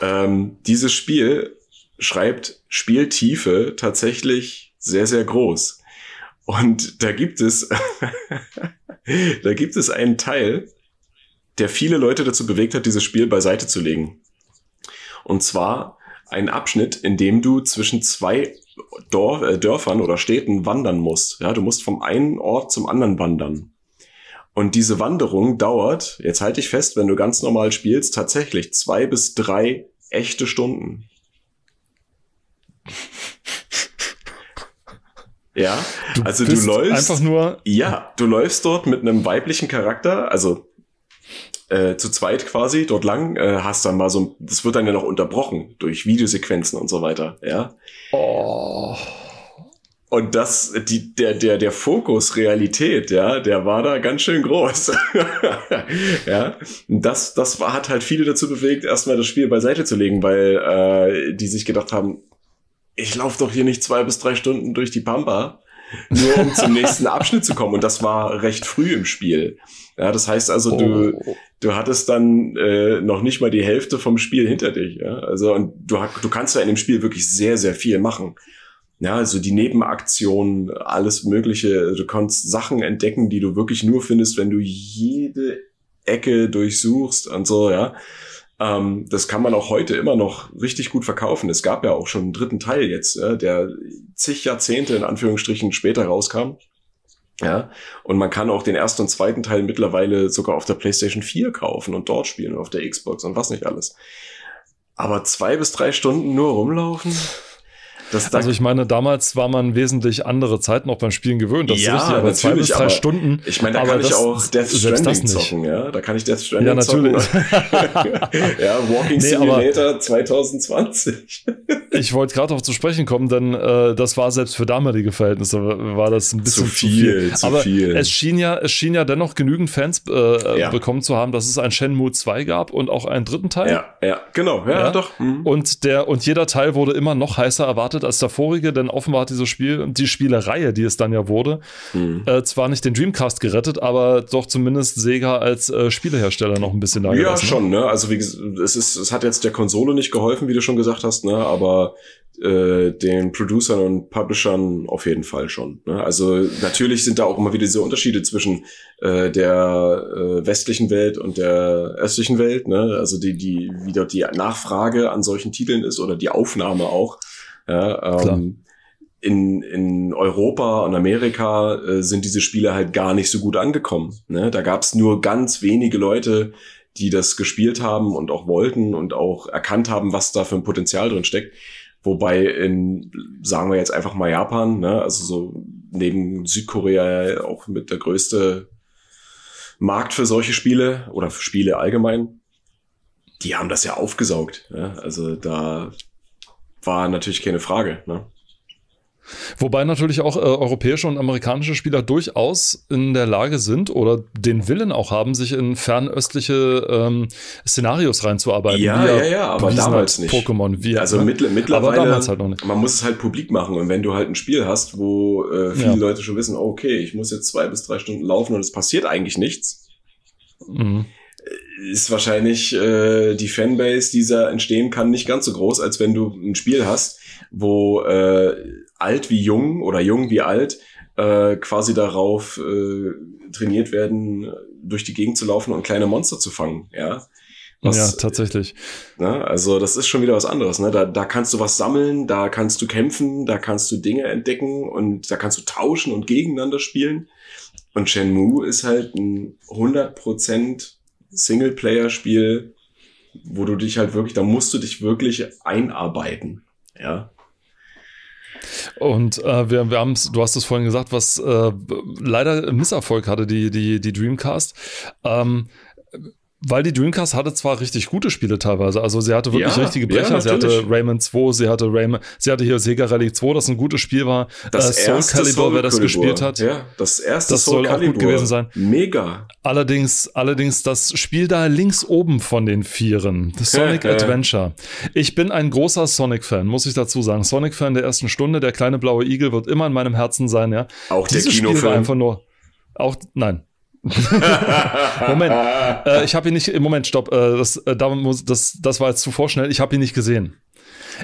Ähm, dieses Spiel schreibt Spieltiefe tatsächlich sehr, sehr groß. Und da gibt es, [laughs] da gibt es einen Teil, der viele Leute dazu bewegt hat, dieses Spiel beiseite zu legen. Und zwar ein Abschnitt, in dem du zwischen zwei Dorf, äh, Dörfern oder Städten wandern musst. Ja, du musst vom einen Ort zum anderen wandern. Und diese Wanderung dauert, jetzt halte ich fest, wenn du ganz normal spielst, tatsächlich zwei bis drei echte Stunden. Ja, du also du läufst einfach nur. Ja, du läufst dort mit einem weiblichen Charakter, also äh, zu zweit quasi dort lang, äh, hast dann mal so, das wird dann ja noch unterbrochen durch Videosequenzen und so weiter, ja. Oh. Und das, die, der, der, der Fokus Realität, ja, der war da ganz schön groß. [laughs] ja, das, das war, hat halt viele dazu bewegt, erstmal das Spiel beiseite zu legen, weil äh, die sich gedacht haben, ich laufe doch hier nicht zwei bis drei Stunden durch die Pampa, nur um zum nächsten [laughs] Abschnitt zu kommen. Und das war recht früh im Spiel. Ja, das heißt also, du, oh. du hattest dann äh, noch nicht mal die Hälfte vom Spiel hinter dich. Ja? Also, und du, du kannst ja in dem Spiel wirklich sehr, sehr viel machen. Ja, also die Nebenaktionen, alles Mögliche. Du kannst Sachen entdecken, die du wirklich nur findest, wenn du jede Ecke durchsuchst und so, ja. Ähm, das kann man auch heute immer noch richtig gut verkaufen. Es gab ja auch schon einen dritten Teil jetzt, ja, der zig Jahrzehnte in Anführungsstrichen später rauskam. Ja, und man kann auch den ersten und zweiten Teil mittlerweile sogar auf der PlayStation 4 kaufen und dort spielen, auf der Xbox und was nicht alles. Aber zwei bis drei Stunden nur rumlaufen? Das also ich meine, damals war man wesentlich andere Zeiten auch beim Spielen gewöhnt. Das ja, ist richtig, aber zwei bis drei Stunden. Ich meine, da kann ich auch Death Stranding zocken, ja. Da kann ich Death Stranding ja, natürlich. zocken. [laughs] ja, Walking nee, Simulator 2020. [laughs] ich wollte gerade darauf zu sprechen kommen, denn äh, das war selbst für damalige Verhältnisse war das ein bisschen zu viel. Zu viel. Zu aber viel. es schien ja, es schien ja dennoch genügend Fans äh, ja. bekommen zu haben, dass es ein Shenmue 2 gab und auch einen dritten Teil. Ja, ja, genau, ja, ja. doch. Mhm. Und der und jeder Teil wurde immer noch heißer erwartet erwartet als der vorige, denn offenbar hat dieses Spiel und die Spielereihe, die es dann ja wurde, mhm. äh, zwar nicht den Dreamcast gerettet, aber doch zumindest Sega als äh, Spielehersteller noch ein bisschen da Ja, schon, ne? Also wie es ist, es hat jetzt der Konsole nicht geholfen, wie du schon gesagt hast, ne? Aber äh, den Producern und Publishern auf jeden Fall schon. Ne? Also natürlich sind da auch immer wieder diese Unterschiede zwischen äh, der äh, westlichen Welt und der östlichen Welt. Ne? Also die, die, wie dort die Nachfrage an solchen Titeln ist oder die Aufnahme auch. Ja, ähm, in, in Europa und Amerika äh, sind diese Spiele halt gar nicht so gut angekommen. Ne? Da gab es nur ganz wenige Leute, die das gespielt haben und auch wollten und auch erkannt haben, was da für ein Potenzial drin steckt. Wobei in, sagen wir jetzt einfach mal Japan, ne, also so neben Südkorea auch mit der größte Markt für solche Spiele oder für Spiele allgemein, die haben das ja aufgesaugt. Ja? Also da war natürlich keine Frage. Ne? Wobei natürlich auch äh, europäische und amerikanische Spieler durchaus in der Lage sind oder den Willen auch haben, sich in fernöstliche ähm, Szenarios reinzuarbeiten. Ja, ja, ja, aber damals nicht. Pokémon, wie Also ne? mittlerweile, aber damals halt noch nicht. man muss es halt publik machen und wenn du halt ein Spiel hast, wo äh, viele ja. Leute schon wissen, okay, ich muss jetzt zwei bis drei Stunden laufen und es passiert eigentlich nichts, mhm ist wahrscheinlich äh, die Fanbase, die da entstehen kann, nicht ganz so groß, als wenn du ein Spiel hast, wo äh, alt wie jung oder jung wie alt äh, quasi darauf äh, trainiert werden, durch die Gegend zu laufen und kleine Monster zu fangen, ja. Was, ja, tatsächlich. Ne, also das ist schon wieder was anderes. Ne? Da, da kannst du was sammeln, da kannst du kämpfen, da kannst du Dinge entdecken und da kannst du tauschen und gegeneinander spielen. Und Shenmue ist halt ein 100% Singleplayer-Spiel, wo du dich halt wirklich, da musst du dich wirklich einarbeiten. Ja. Und äh, wir, wir haben du hast es vorhin gesagt, was äh, leider Misserfolg hatte, die, die, die Dreamcast. Ähm, weil die Dreamcast hatte zwar richtig gute Spiele teilweise, also sie hatte wirklich ja, richtige Brecher, ja, sie hatte Rayman 2, sie hatte Rayman, sie hatte hier Sega Rally 2, das ein gutes Spiel war. Das äh, Soul Calibur, Soul wer das gespielt hat. Ja, das erste das Soul soll Calibur. auch gut gewesen sein. Mega. Allerdings, allerdings das Spiel da links oben von den Vieren, das Sonic Adventure. Ich bin ein großer Sonic-Fan, muss ich dazu sagen. Sonic-Fan der ersten Stunde, der kleine blaue Igel wird immer in meinem Herzen sein, ja. Auch Dieses der Kinofilm. Spiel war einfach nur, auch, nein, [laughs] Moment, äh, ich habe ihn nicht. Moment, stopp. Äh, das, äh, das, das war jetzt zu vorschnell. Ich habe ihn nicht gesehen.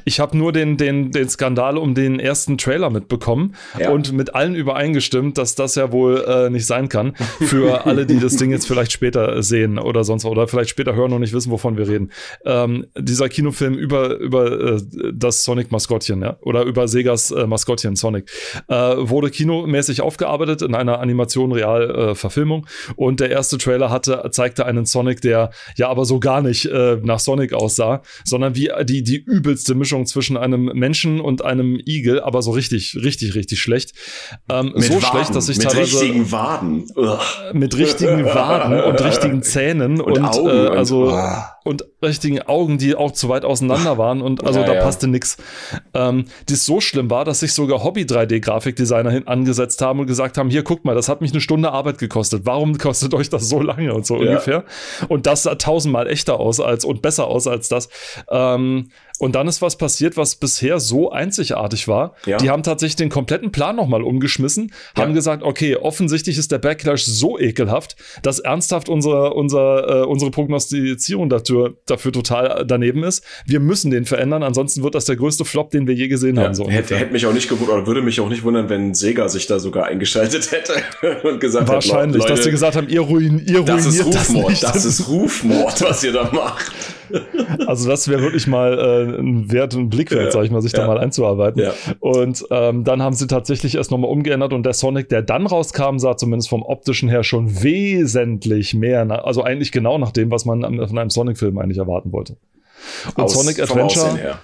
Ich habe nur den, den, den Skandal um den ersten Trailer mitbekommen ja. und mit allen übereingestimmt, dass das ja wohl äh, nicht sein kann. Für [laughs] alle, die das Ding jetzt vielleicht später sehen oder sonst oder vielleicht später hören und nicht wissen, wovon wir reden. Ähm, dieser Kinofilm über, über äh, das Sonic-Maskottchen, ja, oder über Segas äh, Maskottchen Sonic, äh, wurde kinomäßig aufgearbeitet in einer Animation-Real-Verfilmung. und der erste Trailer hatte, zeigte einen Sonic, der ja aber so gar nicht äh, nach Sonic aussah, sondern wie die, die übelste Mischung zwischen einem Menschen und einem Igel, aber so richtig, richtig, richtig schlecht. Ähm, so Waden, schlecht, dass ich mit teilweise. Mit richtigen Waden. Mit richtigen [laughs] Waden und richtigen Zähnen und, und Augen äh, also. Und, und richtigen Augen, die auch zu weit auseinander [laughs] waren und also ja, da ja. passte nix. Ähm, die so schlimm war, dass sich sogar Hobby-3D-Grafikdesigner hin angesetzt haben und gesagt haben, hier guckt mal, das hat mich eine Stunde Arbeit gekostet. Warum kostet euch das so lange und so ja. ungefähr? Und das sah tausendmal echter aus als und besser aus als das. Ähm, und dann ist was passiert, was bisher so einzigartig war. Ja. Die haben tatsächlich den kompletten Plan nochmal umgeschmissen, ja. haben gesagt, okay, offensichtlich ist der Backlash so ekelhaft, dass ernsthaft unsere, unsere, äh, unsere Prognostizierung dafür, dafür total daneben ist. Wir müssen den verändern, ansonsten wird das der größte Flop, den wir je gesehen ja. haben. So hätte, hätte mich auch nicht gewundert, oder würde mich auch nicht wundern, wenn Sega sich da sogar eingeschaltet hätte [laughs] und gesagt Wahrscheinlich, hat, dass sie gesagt haben, ihr, ruin, ihr das ruiniert ist Rufmord, das, das ist Rufmord, was ihr da macht. [laughs] Also das wäre wirklich mal äh, ein Wert, ein Blickwert, ja, sag ich mal, sich ja. da mal einzuarbeiten. Ja. Und ähm, dann haben sie tatsächlich erst nochmal umgeändert und der Sonic, der dann rauskam, sah zumindest vom optischen her schon wesentlich mehr, nach, also eigentlich genau nach dem, was man von einem Sonic-Film eigentlich erwarten wollte. Und Aus, Sonic Adventure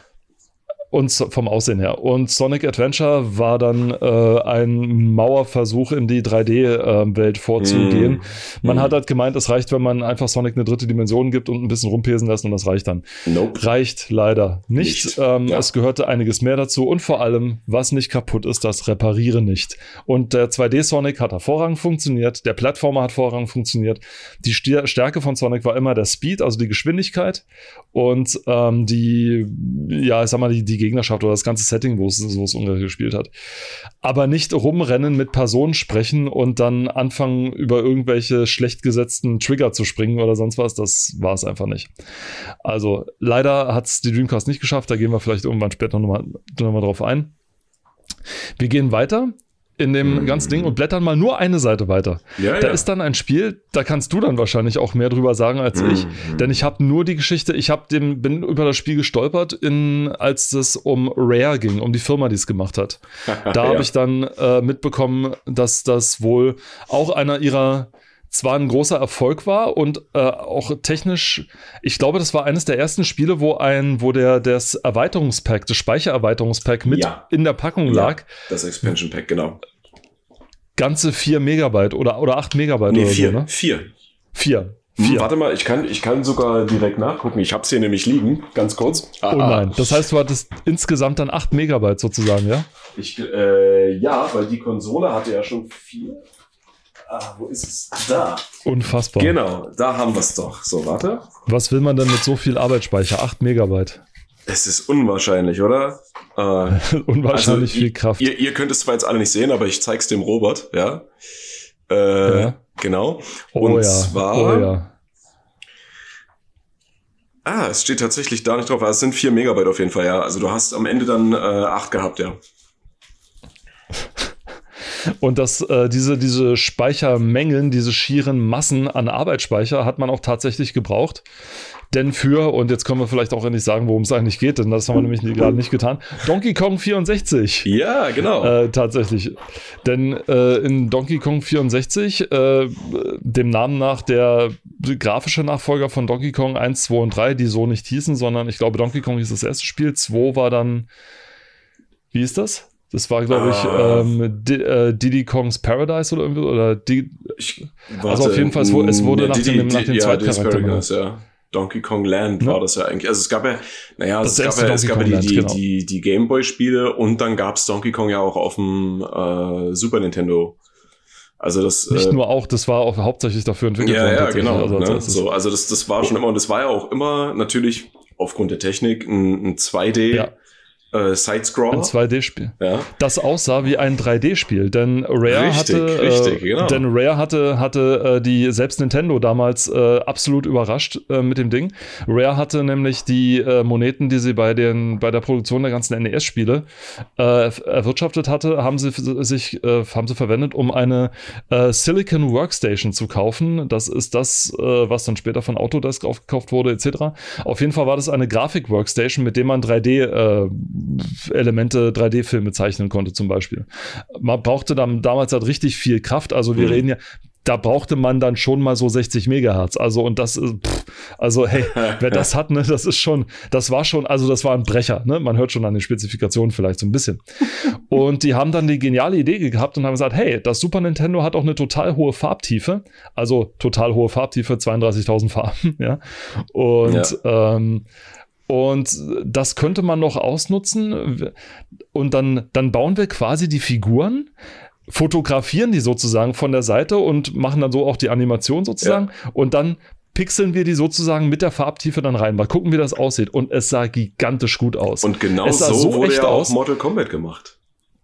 und vom Aussehen her. Und Sonic Adventure war dann äh, ein Mauerversuch, in die 3D-Welt äh, vorzugehen. Mm. Man mm. hat halt gemeint, es reicht, wenn man einfach Sonic eine dritte Dimension gibt und ein bisschen rumpesen lässt und das reicht dann. Nope. Reicht leider nicht. nicht. Ähm, ja. Es gehörte einiges mehr dazu und vor allem, was nicht kaputt ist, das repariere nicht. Und der 2D-Sonic hat hervorragend funktioniert, der Plattformer hat hervorragend funktioniert. Die Stärke von Sonic war immer der Speed, also die Geschwindigkeit und ähm, die, ja, ich sag mal, die, die Gegnerschaft oder das ganze Setting, wo es, wo es ungefähr gespielt hat. Aber nicht rumrennen, mit Personen sprechen und dann anfangen, über irgendwelche schlecht gesetzten Trigger zu springen oder sonst was, das war es einfach nicht. Also leider hat es die Dreamcast nicht geschafft, da gehen wir vielleicht irgendwann später nochmal noch mal drauf ein. Wir gehen weiter in dem ganzen Ding und blättern mal nur eine Seite weiter. Ja, da ja. ist dann ein Spiel, da kannst du dann wahrscheinlich auch mehr drüber sagen als mhm. ich, denn ich habe nur die Geschichte, ich habe dem bin über das Spiel gestolpert, in, als es um Rare ging, um die Firma, die es gemacht hat. [laughs] Da ja. habe ich dann äh, mitbekommen, dass das wohl auch einer ihrer zwar ein großer Erfolg war und äh, auch technisch, ich glaube, das war eines der ersten Spiele, wo ein, wo der das Erweiterungspack, das Speichererweiterungspack mit ja. in der Packung lag. Ja, das Expansion Pack, genau ganze 4 Megabyte oder, oder 8 Megabyte nee, oder vier, so, ne? 4. 4. Hm, warte mal, ich kann, ich kann sogar direkt nachgucken. Ich habe es hier nämlich liegen, ganz kurz. Ah, oh nein, das heißt, du hattest insgesamt dann 8 Megabyte sozusagen, ja? Ich, äh, ja, weil die Konsole hatte ja schon 4. Ah, wo ist es? Da. Unfassbar. Genau, da haben wir es doch. So, warte. Was will man denn mit so viel Arbeitsspeicher? 8 Megabyte. Es ist unwahrscheinlich, oder? Äh, [laughs] unwahrscheinlich also, viel Kraft. Ihr, ihr könnt es zwar jetzt alle nicht sehen, aber ich zeig's dem Robert, ja. Äh, ja. Genau. Oh, Und ja. zwar. Oh, ja. Ah, es steht tatsächlich da nicht drauf, aber es sind 4 Megabyte auf jeden Fall, ja. Also du hast am Ende dann äh, 8 gehabt, ja. [laughs] Und das, äh, diese, diese Speichermengen, diese schieren Massen an Arbeitsspeicher hat man auch tatsächlich gebraucht. Denn für, und jetzt können wir vielleicht auch endlich sagen, worum es eigentlich geht, denn das haben wir nämlich gerade nicht getan, Donkey Kong 64. Ja, genau. Äh, tatsächlich. Denn äh, in Donkey Kong 64, äh, dem Namen nach der grafische Nachfolger von Donkey Kong 1, 2 und 3, die so nicht hießen, sondern ich glaube, Donkey Kong hieß das erste Spiel, 2 war dann, wie ist das? Das war, glaube ich, uh, ähm, D äh, Diddy Kong's Paradise oder irgendwie. Oder Di ich, also auf jeden Fall, es wurde, es wurde nach, Didi, dem, nach dem ja, zweiten Charakter. Ja. Donkey Kong Land ja. war das ja eigentlich. Also es gab ja, naja, es gab ja, es gab ja die, die, genau. die, die Gameboy-Spiele und dann gab's Donkey Kong ja auch auf dem äh, Super Nintendo. Also das nicht äh, nur auch, das war auch hauptsächlich dafür entwickelt worden. Ja, ja, genau. Also, ne? so, also das, das war schon immer und das war ja auch immer natürlich aufgrund der Technik ein, ein 2D. Ja äh, Side-Scroller. Ein 2D-Spiel. Ja. Das aussah wie ein 3D-Spiel, denn Rare richtig, hatte, richtig, äh, genau. denn Rare hatte, hatte äh, die selbst Nintendo damals äh, absolut überrascht äh, mit dem Ding. Rare hatte nämlich die äh, Moneten, die sie bei den bei der Produktion der ganzen NES-Spiele erwirtschaftet hatte, haben sie sich haben sie verwendet, um eine Silicon Workstation zu kaufen. Das ist das, was dann später von Autodesk aufgekauft wurde, etc. Auf jeden Fall war das eine Grafik-Workstation, mit dem man 3D Elemente 3D-Filme zeichnen konnte, zum Beispiel. Man brauchte dann damals halt richtig viel Kraft. Also wir mhm. reden ja, da brauchte man dann schon mal so 60 Megahertz. Also, und das ist, pff, also, hey, [laughs] wer das hat, ne, das ist schon, das war schon, also, das war ein Brecher, ne? Man hört schon an den Spezifikationen vielleicht so ein bisschen. Und die haben dann die geniale Idee gehabt und haben gesagt, hey, das Super Nintendo hat auch eine total hohe Farbtiefe. Also, total hohe Farbtiefe, 32.000 Farben, [laughs] ja. Und, ja. ähm, und das könnte man noch ausnutzen. Und dann, dann bauen wir quasi die Figuren fotografieren die sozusagen von der Seite und machen dann so auch die Animation sozusagen ja. und dann pixeln wir die sozusagen mit der Farbtiefe dann rein. Mal gucken, wie das aussieht. Und es sah gigantisch gut aus. Und genau so, so wurde ja auch Mortal Kombat gemacht.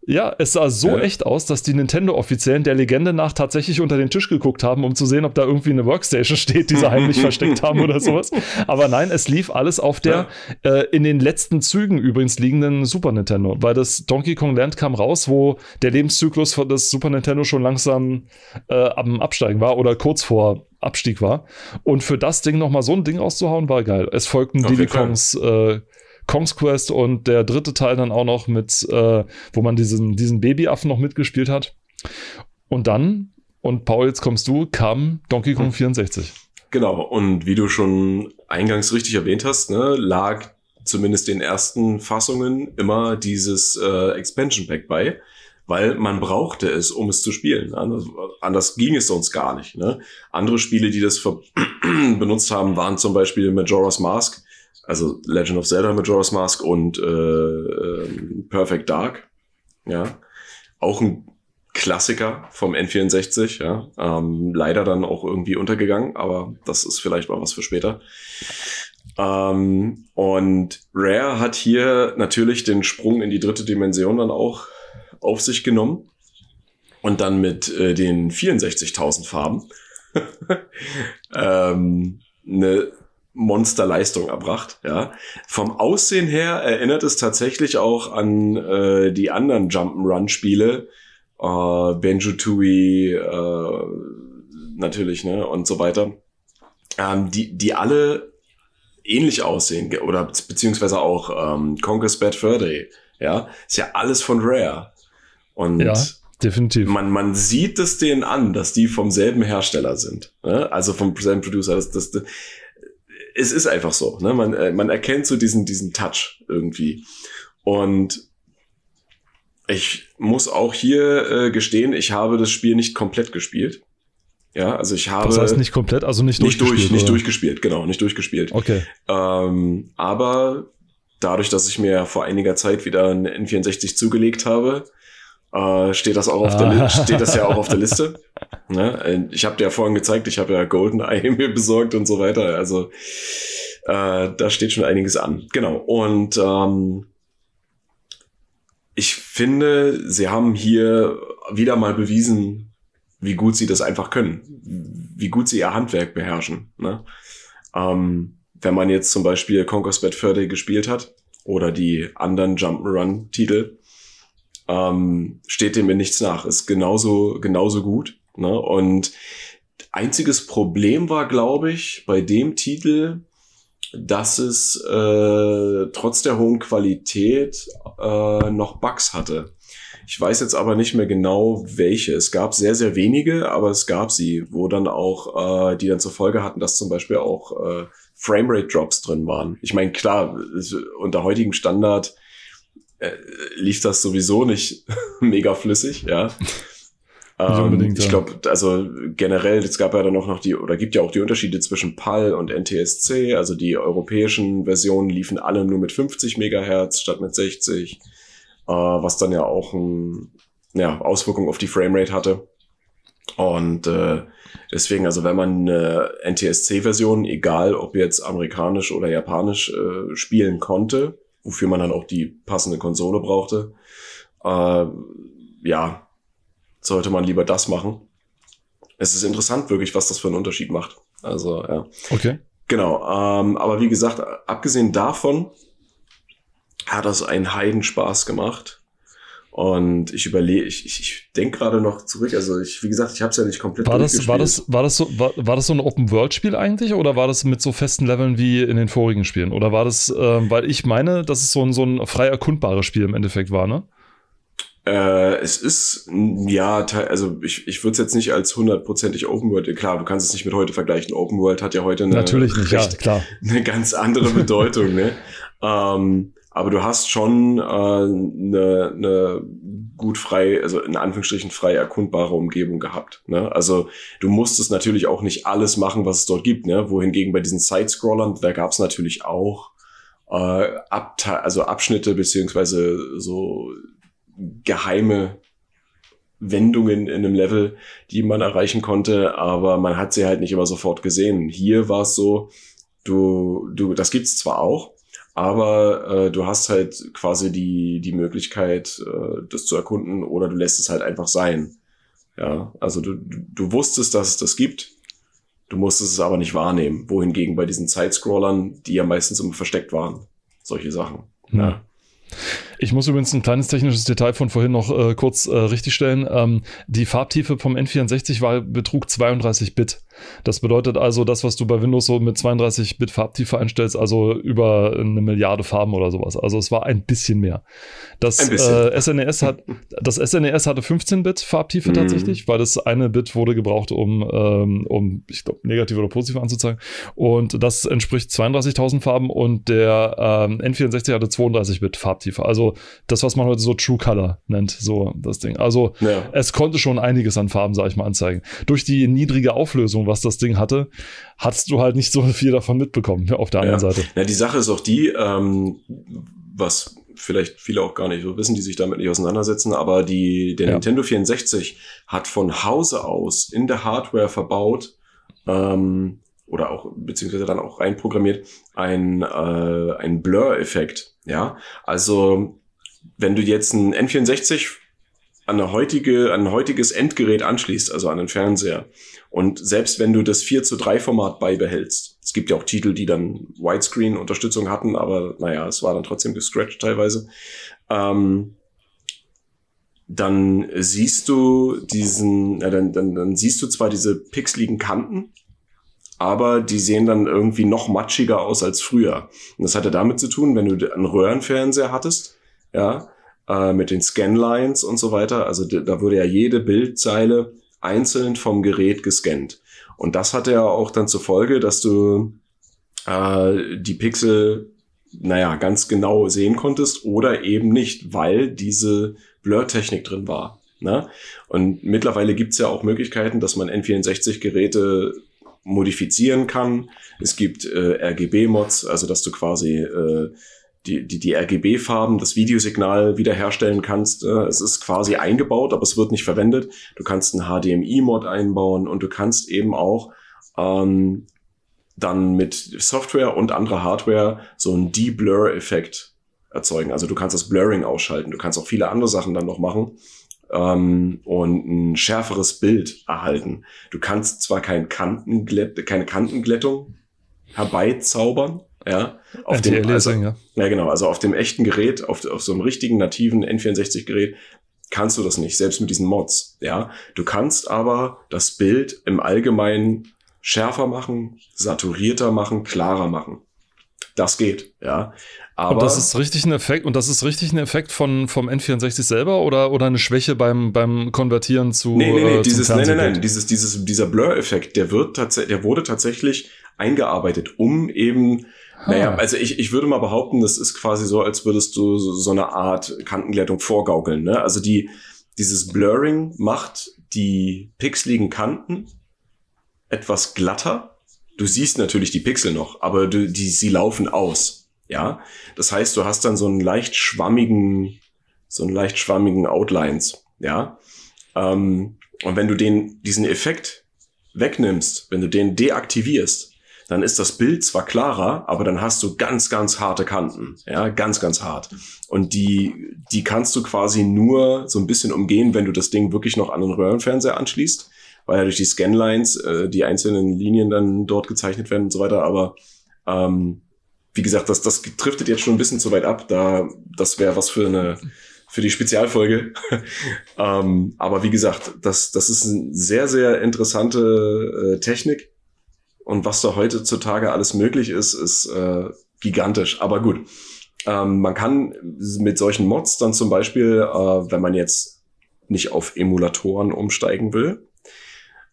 Ja, es sah so ja. echt aus, dass die Nintendo-Offiziellen der Legende nach tatsächlich unter den Tisch geguckt haben, um zu sehen, ob da irgendwie eine Workstation [laughs] steht, die sie heimlich versteckt haben oder sowas. Aber nein, es lief alles auf der ja. äh, in den letzten Zügen übrigens liegenden Super Nintendo, weil das Donkey Kong Land kam raus, wo der Lebenszyklus des Super Nintendo schon langsam äh, am Absteigen war oder kurz vor Abstieg war. Und für das Ding nochmal so ein Ding auszuhauen, war geil. Es folgten Diddy Kongs äh, Kong's Quest und der dritte Teil dann auch noch mit, äh, wo man diesen, diesen Babyaffen noch mitgespielt hat. Und dann, und Paul, jetzt kommst du, kam Donkey Kong 64. Genau, und wie du schon eingangs richtig erwähnt hast, ne, lag zumindest den ersten Fassungen immer dieses äh, Expansion Pack bei, weil man brauchte es, um es zu spielen. Anders, anders ging es sonst gar nicht. Ne? Andere Spiele, die das [clears throat] benutzt haben, waren zum Beispiel Majora's Mask, also Legend of Zelda Majora's Mask und äh, äh, Perfect Dark, ja, auch ein Klassiker vom N64, ja, ähm, leider dann auch irgendwie untergegangen, aber das ist vielleicht mal was für später. Ähm, und Rare hat hier natürlich den Sprung in die dritte Dimension dann auch auf sich genommen und dann mit äh, den 64.000 Farben. [laughs] Ähm, eine Monsterleistung erbracht. Ja, vom Aussehen her erinnert es tatsächlich auch an äh, die anderen Jump'n'Run-Spiele, äh, Benjo Tooie, äh, natürlich, ne und so weiter, ähm, die die alle ähnlich aussehen oder beziehungsweise auch ähm, Conquest Bad Fur Day. Ja, ist ja alles von Rare und ja. Definitiv. Man, man sieht es denen an, dass die vom selben Hersteller sind. Ne? Also vom selben Producer. Das, das, es ist einfach so. Ne? Man, äh, man erkennt so diesen, diesen Touch irgendwie. Und ich muss auch hier äh, gestehen, ich habe das Spiel nicht komplett gespielt. Ja, also ich habe. Das heißt nicht komplett, also nicht, nicht durchgespielt. Durch, nicht durchgespielt, genau, nicht durchgespielt. Okay. Ähm, aber dadurch, dass ich mir vor einiger Zeit wieder eine N64 zugelegt habe, äh, steht das auch auf der ah. steht das ja auch auf der Liste. Ne? Ich habe dir ja vorhin gezeigt, ich habe ja GoldenEye [laughs] mir besorgt und so weiter. Also äh, da steht schon einiges an. Genau. Und ähm, ich finde, sie haben hier wieder mal bewiesen, wie gut sie das einfach können, wie gut sie ihr Handwerk beherrschen. Ne? Ähm, wenn man jetzt zum Beispiel Conquest Bad Fur Day gespielt hat oder die anderen Jump'n'Run-Titel, ähm, steht dem in nichts nach. Ist genauso, genauso gut. Ne? Und einziges Problem war, glaube ich, bei dem Titel, dass es äh, trotz der hohen Qualität äh, noch Bugs hatte. Ich weiß jetzt aber nicht mehr genau, welche. Es gab sehr, sehr wenige, aber es gab sie, wo dann auch, äh, die dann zur Folge hatten, dass zum Beispiel auch äh, Framerate-Drops drin waren. Ich meine, klar, unter heutigem Standard äh, lief das sowieso nicht [laughs] mega flüssig, ja. [laughs] Ähm, ich glaube, also generell, es gab ja dann auch noch die, oder gibt ja auch die Unterschiede zwischen PAL und NTSC. Also die europäischen Versionen liefen alle nur mit 50 Megahertz statt mit 60, äh, was dann ja auch ein, ja, Auswirkungen auf die Framerate hatte. Und äh, deswegen, also wenn man eine NTSC-Version, egal ob jetzt amerikanisch oder japanisch, äh, spielen konnte, wofür man dann auch die passende Konsole brauchte. Äh, ja, sollte man lieber das machen. Es ist interessant wirklich, was das für einen Unterschied macht. Also, ja. Okay. Genau. Ähm, aber wie gesagt, abgesehen davon hat das einen Heidenspaß gemacht. Und ich überlege, ich, ich, ich denke gerade noch zurück, also ich, wie gesagt, ich habe es ja nicht komplett war das, war das, war das so, war, war das so ein Open-World-Spiel eigentlich oder war das mit so festen Leveln wie in den vorigen Spielen? Oder war das, äh, weil ich meine, dass es so ein, so ein frei erkundbares Spiel im Endeffekt war, ne? Äh, es ist, ja, also ich, ich würde es jetzt nicht als hundertprozentig Open World, klar, du kannst es nicht mit heute vergleichen. Open World hat ja heute eine, Natürlich nicht, recht, ja, klar. [laughs] eine ganz andere Bedeutung. ne? [laughs] Ähm, aber du hast schon äh, eine, eine gut frei, also in Anführungsstrichen frei erkundbare Umgebung gehabt. Ne? Also du musstest natürlich auch nicht alles machen, was es dort gibt. Ne? Wohingegen bei diesen Side-Scrollern, da gab es natürlich auch äh, Abte also Abschnitte beziehungsweise so geheime Wendungen in einem Level, die man erreichen konnte, aber man hat sie halt nicht immer sofort gesehen. Hier war es so, du, du, das gibt's zwar auch, aber äh, du hast halt quasi die, die Möglichkeit, äh, das zu erkunden oder du lässt es halt einfach sein. Ja, also du, du wusstest, dass es das gibt, du musstest es aber nicht wahrnehmen. Wohingegen bei diesen Sidescrollern, die ja meistens immer versteckt waren, solche Sachen. Ja. ja. Ich muss übrigens ein kleines technisches Detail von vorhin noch äh, kurz äh, richtigstellen. Ähm, die Farbtiefe vom N64 war betrug 32 Bit. Das bedeutet also, das, was du bei Windows so mit 32 Bit Farbtiefe einstellst, also über eine Milliarde Farben oder sowas. Also es war ein bisschen mehr. Das äh, SNES hat, [laughs] das SNES hatte 15 Bit Farbtiefe mhm. tatsächlich, weil das eine Bit wurde gebraucht, um, ähm, um ich glaube, negativ oder positiv anzuzeigen. Und das entspricht 32.000 Farben und der ähm, N64 hatte 32 Bit Farbtiefe. Also das, was man heute so True Color nennt, so das Ding. Also ja. es konnte schon einiges an Farben, sag ich mal, anzeigen. Durch die niedrige Auflösung, was das Ding hatte, hast du halt nicht so viel davon mitbekommen auf der anderen ja. Seite. Ja, die Sache ist auch die, ähm, was vielleicht viele auch gar nicht so wissen, die sich damit nicht auseinandersetzen, aber die, der ja. Nintendo 64 hat von Hause aus in der Hardware verbaut, ähm, oder auch beziehungsweise dann auch reinprogrammiert ein äh, ein Blur-Effekt. Ja, also wenn du jetzt ein N64 an, eine heutige, an ein heutiges Endgerät anschließt, also an den Fernseher, und selbst wenn du das 4 zu 3 Format beibehältst, es gibt ja auch Titel, die dann Widescreen-Unterstützung hatten, aber naja, es war dann trotzdem gescratcht teilweise, ähm, dann siehst du diesen, ja, dann, dann, dann siehst du zwar diese pixeligen Kanten, aber die sehen dann irgendwie noch matschiger aus als früher. Und das hatte damit zu tun, wenn du einen Röhrenfernseher hattest, ja, äh, mit den Scanlines und so weiter. Also da wurde ja jede Bildzeile einzeln vom Gerät gescannt. Und das hatte ja auch dann zur Folge, dass du äh, die Pixel, naja, ganz genau sehen konntest oder eben nicht, weil diese Blur-Technik drin war. Ne? Und mittlerweile gibt's ja auch Möglichkeiten, dass man N64-Geräte modifizieren kann. Es gibt äh, RGB-Mods, also dass du quasi äh, die, die, die RGB-Farben, das Videosignal wiederherstellen kannst. Äh, es ist quasi eingebaut, aber es wird nicht verwendet. Du kannst einen HDMI-Mod einbauen und du kannst eben auch ähm, dann mit Software und anderer Hardware so einen De-Blur-Effekt erzeugen. Also du kannst das Blurring ausschalten. Du kannst auch viele andere Sachen dann noch machen ähm, und ein schärferes Bild erhalten. Du kannst zwar kein Kantenglätt, keine Kantenglättung herbeizaubern, ja, auf dem, also, ja. ja, genau, also auf dem echten Gerät, auf, auf so einem richtigen nativen N64-Gerät kannst du das nicht, selbst mit diesen Mods, ja. Du kannst aber das Bild im Allgemeinen schärfer machen, saturierter machen, klarer machen. Das geht, ja. Aber und das ist richtig ein Effekt, und das ist richtig ein Effekt von, vom N64 selber oder, oder eine Schwäche beim, beim Konvertieren zu. Nee, nee, nee, äh, dieses, nein, nein, nein, dieses, dieses, dieser Blur-Effekt, der wird tatsächlich, der wurde tatsächlich eingearbeitet, um eben naja, also ich, ich würde mal behaupten, das ist quasi so, als würdest du so, so eine Art Kantenglättung vorgaukeln. Ne? Also die, dieses Blurring macht die pixeligen Kanten etwas glatter. Du siehst natürlich die Pixel noch, aber du, die, sie laufen aus. Ja, das heißt, du hast dann so einen leicht schwammigen, so einen leicht schwammigen Outlines. Ja, ähm, und wenn du den, diesen Effekt wegnimmst, wenn du den deaktivierst, dann ist das Bild zwar klarer, aber dann hast du ganz, ganz harte Kanten. Ja, ganz, ganz hart. Und die, die kannst du quasi nur so ein bisschen umgehen, wenn du das Ding wirklich noch an den Röhrenfernseher anschließt, weil ja durch die Scanlines äh, die einzelnen Linien dann dort gezeichnet werden und so weiter. Aber ähm, wie gesagt, das, das driftet jetzt schon ein bisschen zu weit ab. Da, das wäre was für eine für die Spezialfolge. [laughs] ähm, aber wie gesagt, das, das ist eine sehr, sehr interessante äh, Technik. Und was da heutzutage alles möglich ist, ist äh, gigantisch. Aber gut. Ähm, man kann mit solchen Mods dann zum Beispiel, äh, wenn man jetzt nicht auf Emulatoren umsteigen will,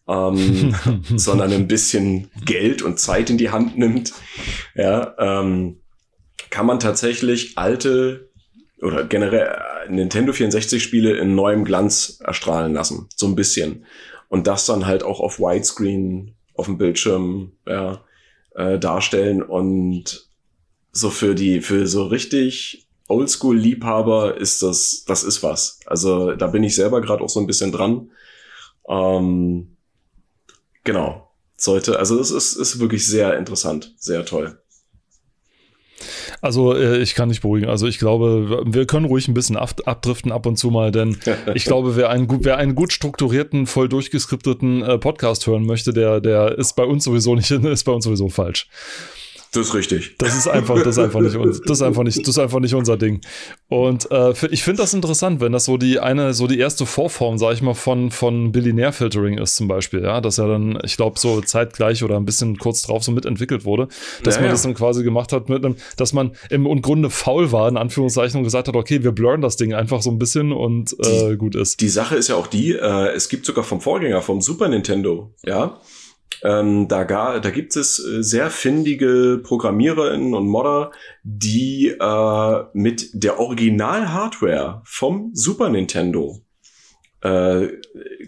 ähm, [laughs] sondern ein bisschen Geld und Zeit in die Hand nimmt, ja, ähm, kann man tatsächlich alte oder generell äh, Nintendo 64 Spiele in neuem Glanz erstrahlen lassen, so ein bisschen. Und das dann halt auch auf Widescreen auf dem Bildschirm ja, äh, darstellen und so für die für so richtig Oldschool-Liebhaber ist das das ist was. Also da bin ich selber gerade auch so ein bisschen dran. Ähm, genau sollte also es ist ist wirklich sehr interessant, sehr toll. Also äh, ich kann nicht beruhigen. Also ich glaube, wir können ruhig ein bisschen ab, abdriften ab und zu mal, denn [laughs] ich glaube, wer einen, wer einen gut strukturierten, voll durchgeskripteten äh, Podcast hören möchte, der, der ist bei uns sowieso nicht, [laughs] ist bei uns sowieso falsch. Das ist richtig. Das ist einfach, das ist einfach nicht, das ist einfach nicht, das ist einfach nicht unser Ding. Und äh, ich finde das interessant, wenn das so die eine, so die erste Vorform, sag ich mal, von von Billionaire Filtering ist zum Beispiel, ja, dass er dann, ich glaube, so zeitgleich oder ein bisschen kurz drauf so mitentwickelt wurde, dass ja, man ja. das dann quasi gemacht hat mit einem, dass man im und Grunde faul war in Anführungszeichen und gesagt hat, okay, wir blurren das Ding einfach so ein bisschen und äh, die, gut ist. Die Sache ist ja auch die, äh, es gibt sogar vom Vorgänger, vom Super Nintendo, ja ähm, da, da gibt es äh, sehr findige ProgrammiererInnen und Modder, die äh, mit der Original-Hardware vom Super Nintendo äh,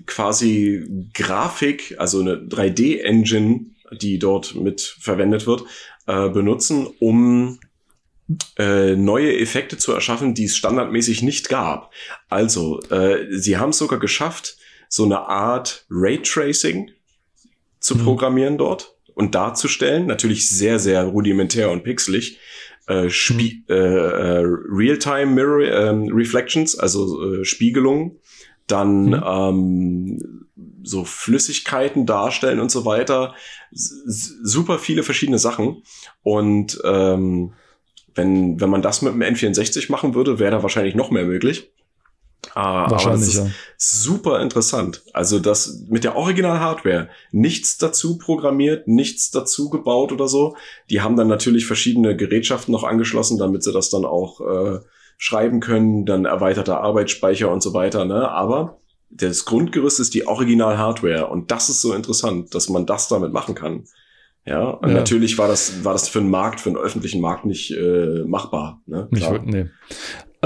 quasi Grafik, also eine 3D-Engine, die dort mit verwendet wird, äh, benutzen, um äh, neue Effekte zu erschaffen, die es standardmäßig nicht gab. Also, äh, sie haben es sogar geschafft, so eine Art Raytracing zu mhm. programmieren dort und darzustellen. Natürlich sehr, sehr rudimentär und pixelig. Äh, Spie mhm. äh, äh, Real-Time Mirror äh, Reflections, also äh, Spiegelungen, dann mhm. ähm, so Flüssigkeiten darstellen und so weiter. S super viele verschiedene Sachen. Und ähm, wenn, wenn man das mit dem N64 machen würde, wäre da wahrscheinlich noch mehr möglich. Ah, Wahrscheinlich, ja. Super interessant. Also das mit der Original-Hardware nichts dazu programmiert, nichts dazu gebaut oder so. Die haben dann natürlich verschiedene Gerätschaften noch angeschlossen, damit sie das dann auch äh, schreiben können, dann erweiterter Arbeitsspeicher und so weiter. Ne? Aber das Grundgerüst ist die Original-Hardware und das ist so interessant, dass man das damit machen kann. Ja, und ja. natürlich war das, war das für einen Markt, für einen öffentlichen Markt nicht äh, machbar. Ne? Nicht, nee.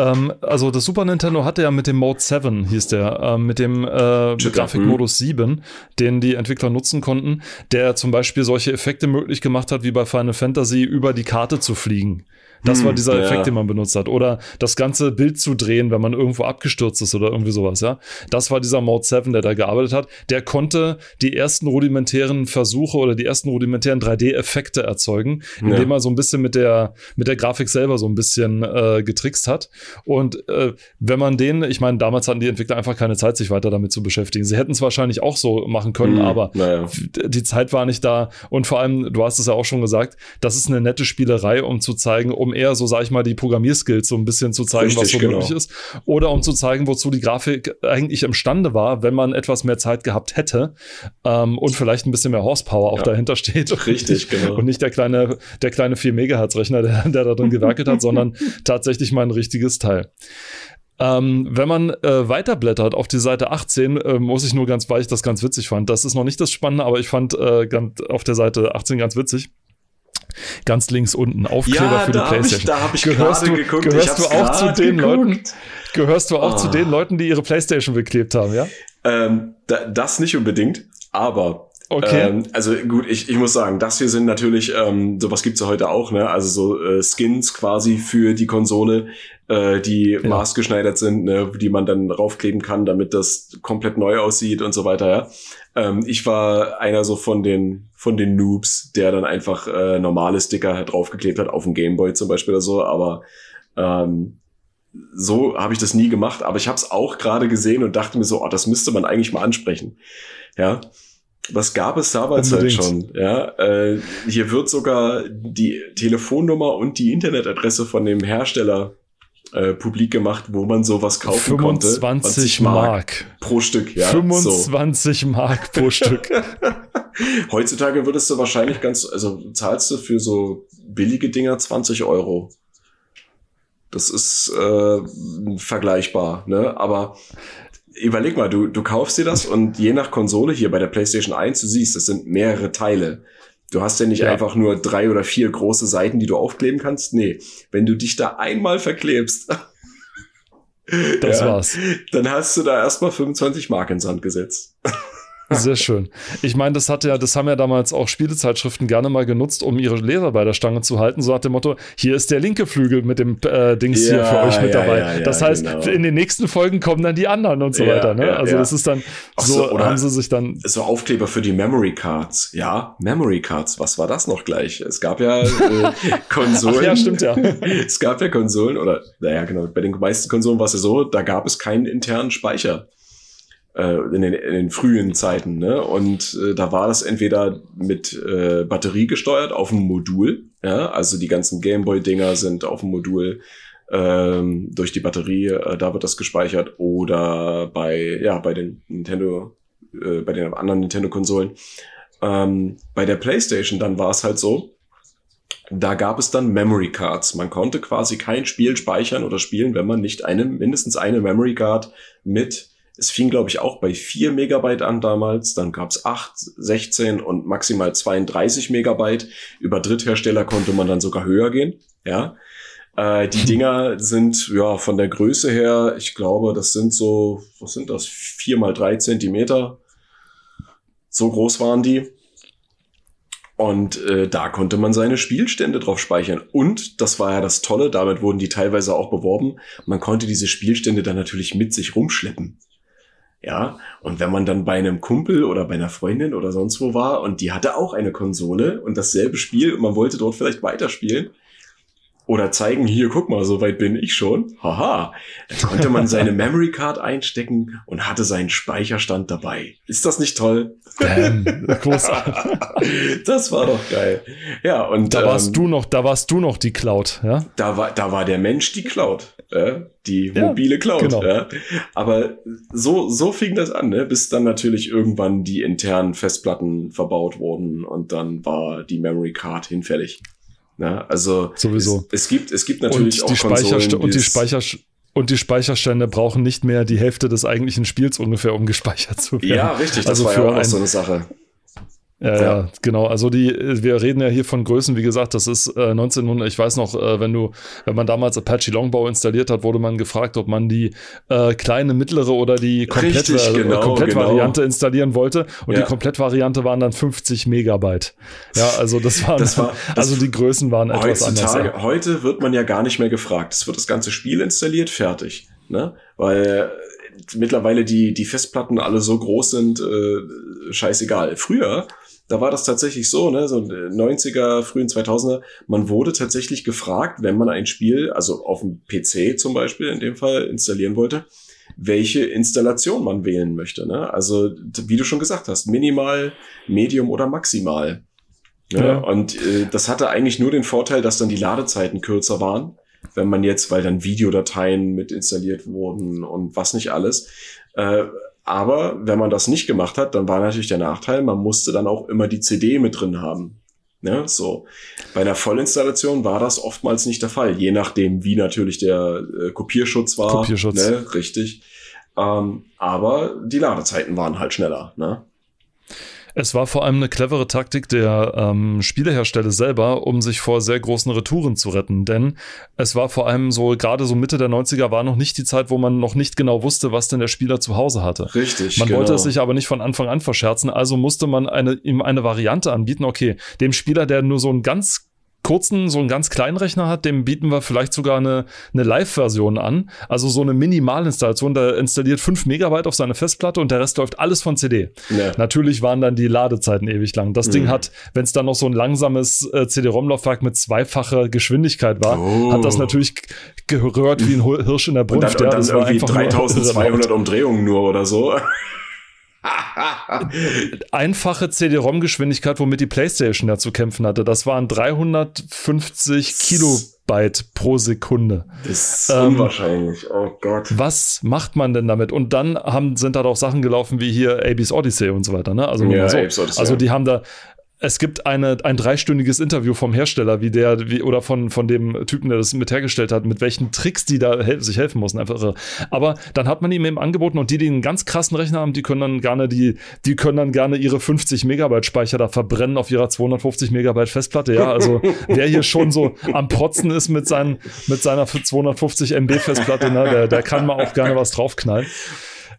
Ähm, also das Super Nintendo hatte ja mit dem Mode 7, hieß der, äh, mit dem äh, Grafikmodus 7, den die Entwickler nutzen konnten, der zum Beispiel solche Effekte möglich gemacht hat, wie bei Final Fantasy über die Karte zu fliegen. Das hm, war dieser Effekt, ja. den man benutzt hat. Oder das ganze Bild zu drehen, wenn man irgendwo abgestürzt ist oder irgendwie sowas, ja. Das war dieser Mode 7, der da gearbeitet hat. Der konnte die ersten rudimentären Versuche oder die ersten rudimentären 3D-Effekte erzeugen, indem ja. er so ein bisschen mit der, mit der Grafik selber so ein bisschen äh, getrickst hat. Und äh, wenn man den, ich meine, damals hatten die Entwickler einfach keine Zeit, sich weiter damit zu beschäftigen. Sie hätten es wahrscheinlich auch so machen können, hm, aber naja. die Zeit war nicht da. Und vor allem, du hast es ja auch schon gesagt, das ist eine nette Spielerei, um zu zeigen, um eher so, sag ich mal, die Programmierskills so ein bisschen zu zeigen, Richtig, was so genau. möglich ist. Oder um zu zeigen, wozu die Grafik eigentlich imstande war, wenn man etwas mehr Zeit gehabt hätte ähm, und vielleicht ein bisschen mehr Horsepower auch ja. dahinter steht. Richtig, [laughs] genau. Und nicht der kleine, der kleine 4 Megahertz Rechner, der, der da drin [laughs] gewerkelt hat, sondern tatsächlich mal ein richtiges Teil. Ähm, wenn man äh, weiterblättert auf die Seite 18, äh, muss ich nur ganz, weil ich das ganz witzig fand. Das ist noch nicht das Spannende, aber ich fand äh, ganz, auf der Seite 18 ganz witzig. Ganz links unten, Aufkleber ja, für die Playstation. Ich, da habe ich gehörst du, geguckt. Gehörst du auch zu den geguckt. Leuten? Gehörst du auch oh. zu den Leuten, die ihre Playstation beklebt haben, ja? Ähm, da, das nicht unbedingt, aber Okay. Ähm, also gut, ich, ich muss sagen, das hier sind natürlich, ähm, sowas gibt's ja heute auch, ne? Also so äh, Skins quasi für die Konsole, äh, die ja. maßgeschneidert sind, ne? die man dann raufkleben kann, damit das komplett neu aussieht und so weiter, ja. Ähm, ich war einer so von den von den Noobs, der dann einfach äh, normale Sticker halt draufgeklebt hat, auf dem Gameboy zum Beispiel oder so, aber ähm, so habe ich das nie gemacht, aber ich habe es auch gerade gesehen und dachte mir so, oh, das müsste man eigentlich mal ansprechen. Ja, was gab es damals halt schon. Ja, äh, hier wird sogar die Telefonnummer und die Internetadresse von dem Hersteller äh, publik gemacht, wo man sowas kaufen 25 konnte. 25 Mark, Mark pro Stück. Ja, 25 so. Mark pro Stück. [laughs] Heutzutage würdest du wahrscheinlich ganz, also zahlst du für so billige Dinger 20 Euro. Das ist äh, vergleichbar, ne? Aber überleg mal, du, du kaufst dir das und je nach Konsole hier bei der PlayStation 1, du siehst, das sind mehrere Teile. Du hast ja nicht ja. einfach nur drei oder vier große Seiten, die du aufkleben kannst. Nee, wenn du dich da einmal verklebst, das [laughs] ja, war's. Dann hast du da erstmal 25 Mark ins Sand gesetzt. [laughs] Sehr schön. Ich meine, das hat ja, das haben ja damals auch Spielezeitschriften gerne mal genutzt, um ihre Leser bei der Stange zu halten. So hat dem Motto: Hier ist der linke Flügel mit dem äh, Dings ja, hier für euch mit ja, dabei. Ja, das heißt, genau. in den nächsten Folgen kommen dann die anderen und so weiter. Ne? also das ist dann so, so, oder haben sie sich dann so Aufkleber für die Memory Cards. Ja, Memory Cards. Was war das noch gleich? Es gab ja äh, [laughs] Konsolen. Ach ja, stimmt ja. [laughs] es gab ja Konsolen oder naja genau. Bei den meisten Konsolen war es ja so, da gab es keinen internen Speicher äh, in, den, in den frühen Zeiten. Ne? Und äh, da war das entweder mit äh, Batterie gesteuert auf dem Modul, ja, also die ganzen Gameboy-Dinger sind auf dem Modul ähm, durch die Batterie, äh, da wird das gespeichert, oder bei, ja, bei den Nintendo, äh, bei den anderen Nintendo-Konsolen. Ähm, bei der PlayStation dann war es halt so, da gab es dann Memory Cards. Man konnte quasi kein Spiel speichern oder spielen, wenn man nicht eine, mindestens eine Memory Card mit es fing, glaube ich, auch bei 4 Megabyte an damals, dann gab es 8, 16 und maximal 32 Megabyte. Über Dritthersteller konnte man dann sogar höher gehen. Ja. Äh, die Dinger sind ja von der Größe her, ich glaube, das sind so, was sind das? 4 mal 3 Zentimeter. So groß waren die. Und äh, da konnte man seine Spielstände drauf speichern. Und das war ja das Tolle, damit wurden die teilweise auch beworben. Man konnte diese Spielstände dann natürlich mit sich rumschleppen. Ja, und wenn man dann bei einem Kumpel oder bei einer Freundin oder sonst wo war und die hatte auch eine Konsole und dasselbe Spiel und man wollte dort vielleicht weiterspielen, oder zeigen, hier, guck mal, so weit bin ich schon. Haha. Dann konnte man seine [laughs] Memory Card einstecken und hatte seinen Speicherstand dabei. Ist das nicht toll? Damn, [laughs] großartig. das war doch geil. Ja, und. Da warst ähm, du noch, da warst du noch die Cloud, ja? Da war, da war der Mensch die Cloud. Äh, die mobile Cloud. Genau. Ja? Aber so, so fing das an, ne? bis dann natürlich irgendwann die internen Festplatten verbaut wurden und dann war die Memory Card hinfällig. Ja, also sowieso. Es, es, gibt, es gibt natürlich und die auch Konsolen, und die Speicher und die Speicherstände brauchen nicht mehr die Hälfte des eigentlichen Spiels ungefähr, um gespeichert zu werden. Ja, richtig. Das also war ja auch so eine Sache. Ja, ja, genau. Also die, wir reden ja hier von Größen, wie gesagt, das ist äh, 1900, ich weiß noch, äh, wenn du, wenn man damals Apache Longbow installiert hat, wurde man gefragt, ob man die äh, kleine, mittlere oder die Komplett, Richtig, äh, genau, Komplettvariante genau. installieren wollte. Und ja. die Komplettvariante waren dann 50 Megabyte. Ja, also das [laughs] waren, das war, [laughs] das also die Größen waren etwas anders. Ja. Heute wird man ja gar nicht mehr gefragt. Es wird das ganze Spiel installiert, fertig. Ne? Weil mittlerweile die, die Festplatten alle so groß sind, äh, scheißegal. Früher da war das tatsächlich so, ne, so 90er, frühen 2000er, man wurde tatsächlich gefragt, wenn man ein Spiel, also auf dem PC zum Beispiel in dem Fall installieren wollte, welche Installation man wählen möchte. Ne? Also, wie du schon gesagt hast, minimal, medium oder maximal. Ne? Ja. Und äh, das hatte eigentlich nur den Vorteil, dass dann die Ladezeiten kürzer waren, wenn man jetzt, weil dann Videodateien mit installiert wurden und was nicht alles. Äh, aber wenn man das nicht gemacht hat, dann war natürlich der Nachteil, man musste dann auch immer die CD mit drin haben. Ne, so. Bei einer Vollinstallation war das oftmals nicht der Fall, je nachdem, wie natürlich der äh, Kopierschutz war. Kopierschutz. Ne, richtig. Ähm, aber die Ladezeiten waren halt schneller. Ne? Es war vor allem eine clevere Taktik der ähm, Spielehersteller selber, um sich vor sehr großen Retouren zu retten. Denn es war vor allem so, gerade so Mitte der 90er war noch nicht die Zeit, wo man noch nicht genau wusste, was denn der Spieler zu Hause hatte. Richtig. Man genau. wollte es sich aber nicht von Anfang an verscherzen, also musste man eine, ihm eine Variante anbieten. Okay, dem Spieler, der nur so ein ganz kurzen, so einen ganz kleinen Rechner hat, dem bieten wir vielleicht sogar eine, eine Live-Version an. Also so eine Minimalinstallation, der installiert 5 Megabyte auf seine Festplatte und der Rest läuft alles von CD. Ja. Natürlich waren dann die Ladezeiten ewig lang. Das mhm. Ding hat, wenn es dann noch so ein langsames äh, CD-ROM-Laufwerk mit zweifacher Geschwindigkeit war, oh. hat das natürlich gerührt wie ein Hirsch in der Brunft. Und dann, und dann das irgendwie 3200 Umdrehungen nur oder so. [laughs] Einfache CD-ROM-Geschwindigkeit, womit die PlayStation ja zu kämpfen hatte. Das waren 350 Kilobyte pro Sekunde. Das ist ähm, unwahrscheinlich. Oh Gott. Was macht man denn damit? Und dann haben, sind da doch Sachen gelaufen wie hier Abys Odyssey und so weiter. Ne? Also, ja, so. also die haben da es gibt eine, ein dreistündiges Interview vom Hersteller, wie der, wie, oder von, von dem Typen, der das mit hergestellt hat, mit welchen Tricks die da hel sich helfen mussten. Einfach irre. Aber dann hat man ihm eben angeboten und die, die einen ganz krassen Rechner haben, die können dann gerne die, die können dann gerne ihre 50 Megabyte Speicher da verbrennen auf ihrer 250 Megabyte Festplatte. Ja, also [laughs] wer hier schon so am Protzen ist mit, seinen, mit seiner 250 MB Festplatte, ne, der, der kann mal auch gerne was draufknallen.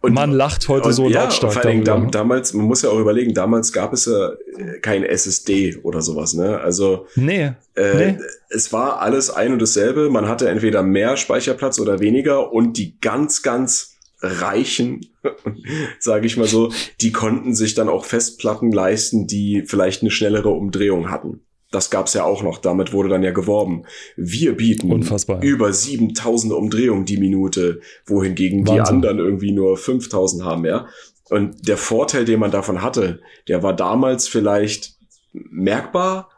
Und man lacht heute und, so ja, lautstark. Vor allem dam damals, man muss ja auch überlegen, damals gab es ja äh, kein SSD oder sowas, ne? Also nee, äh, nee. es war alles ein und dasselbe. Man hatte entweder mehr Speicherplatz oder weniger und die ganz, ganz Reichen, [laughs] sage ich mal so, die konnten sich dann auch Festplatten leisten, die vielleicht eine schnellere Umdrehung hatten. Das gab's ja auch noch. Damit wurde dann ja geworben. Wir bieten Unfassbar. über 7000 Umdrehungen die Minute, wohingegen Wahnsinn. die anderen irgendwie nur 5000 haben, ja. Und der Vorteil, den man davon hatte, der war damals vielleicht merkbar,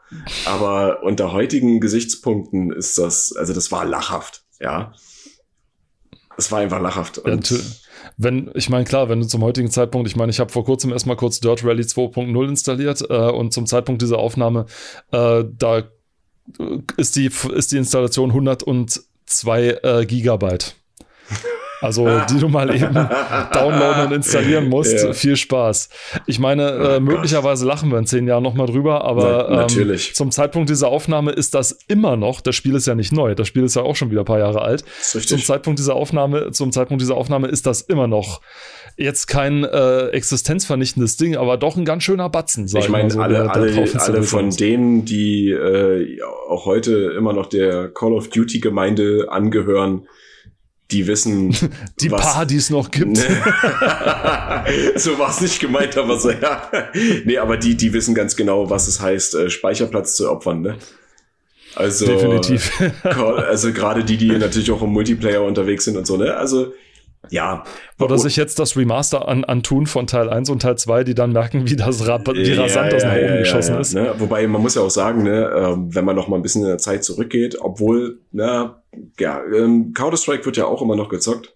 aber unter heutigen Gesichtspunkten ist das, also das war lachhaft, ja. Es war einfach lachhaft. Und ja, wenn, ich meine, klar, wenn du zum heutigen Zeitpunkt, ich meine, ich habe vor kurzem erstmal kurz Dirt Rally 2.0 installiert äh, und zum Zeitpunkt dieser Aufnahme, äh, da ist die, ist die Installation 102 äh, Gigabyte. Also die du mal eben downloaden und installieren musst. Ja. Viel Spaß. Ich meine, äh, oh möglicherweise lachen wir in zehn Jahren nochmal drüber, aber Na, ähm, zum Zeitpunkt dieser Aufnahme ist das immer noch, das Spiel ist ja nicht neu, das Spiel ist ja auch schon wieder ein paar Jahre alt. Zum Zeitpunkt dieser Aufnahme, zum Zeitpunkt dieser Aufnahme ist das immer noch jetzt kein äh, existenzvernichtendes Ding, aber doch ein ganz schöner Batzen. Sag ich meine, so, alle, alle, alle von denen, die äh, auch heute immer noch der Call of Duty Gemeinde angehören, die wissen, [laughs] die was, paar, die es noch gibt. [laughs] so war es nicht gemeint, aber so, ja. Nee, aber die, die wissen ganz genau, was es heißt, äh, Speicherplatz zu opfern, ne? Also, Definitiv. also gerade die, die natürlich auch im Multiplayer unterwegs sind und so, ne? Also, ja. Oder sich jetzt das Remaster an, antun von Teil 1 und Teil 2, die dann merken, wie das ra wie rasant ja, das nach oben ja, geschossen ist. Ne? Wobei man muss ja auch sagen, ne, ähm, wenn man noch mal ein bisschen in der Zeit zurückgeht, obwohl, na, ja, ähm, Counter-Strike wird ja auch immer noch gezockt.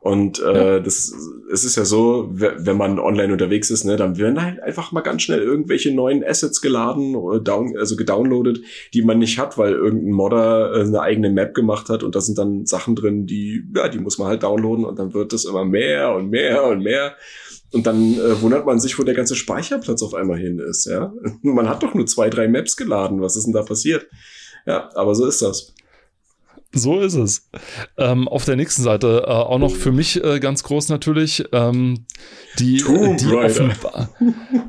Und äh, ja. das es ist ja so, wenn man online unterwegs ist, ne, dann werden halt einfach mal ganz schnell irgendwelche neuen Assets geladen oder down, also gedownloadet, die man nicht hat, weil irgendein Modder äh, eine eigene Map gemacht hat und da sind dann Sachen drin, die, ja, die muss man halt downloaden und dann wird das immer mehr und mehr und mehr. Und dann äh, wundert man sich, wo der ganze Speicherplatz auf einmal hin ist, ja. [laughs] Man hat doch nur zwei, drei Maps geladen. Was ist denn da passiert? Ja, aber so ist das. So ist es. Ähm, auf der nächsten Seite äh, auch noch für mich äh, ganz groß natürlich ähm, die, äh, die, Offenba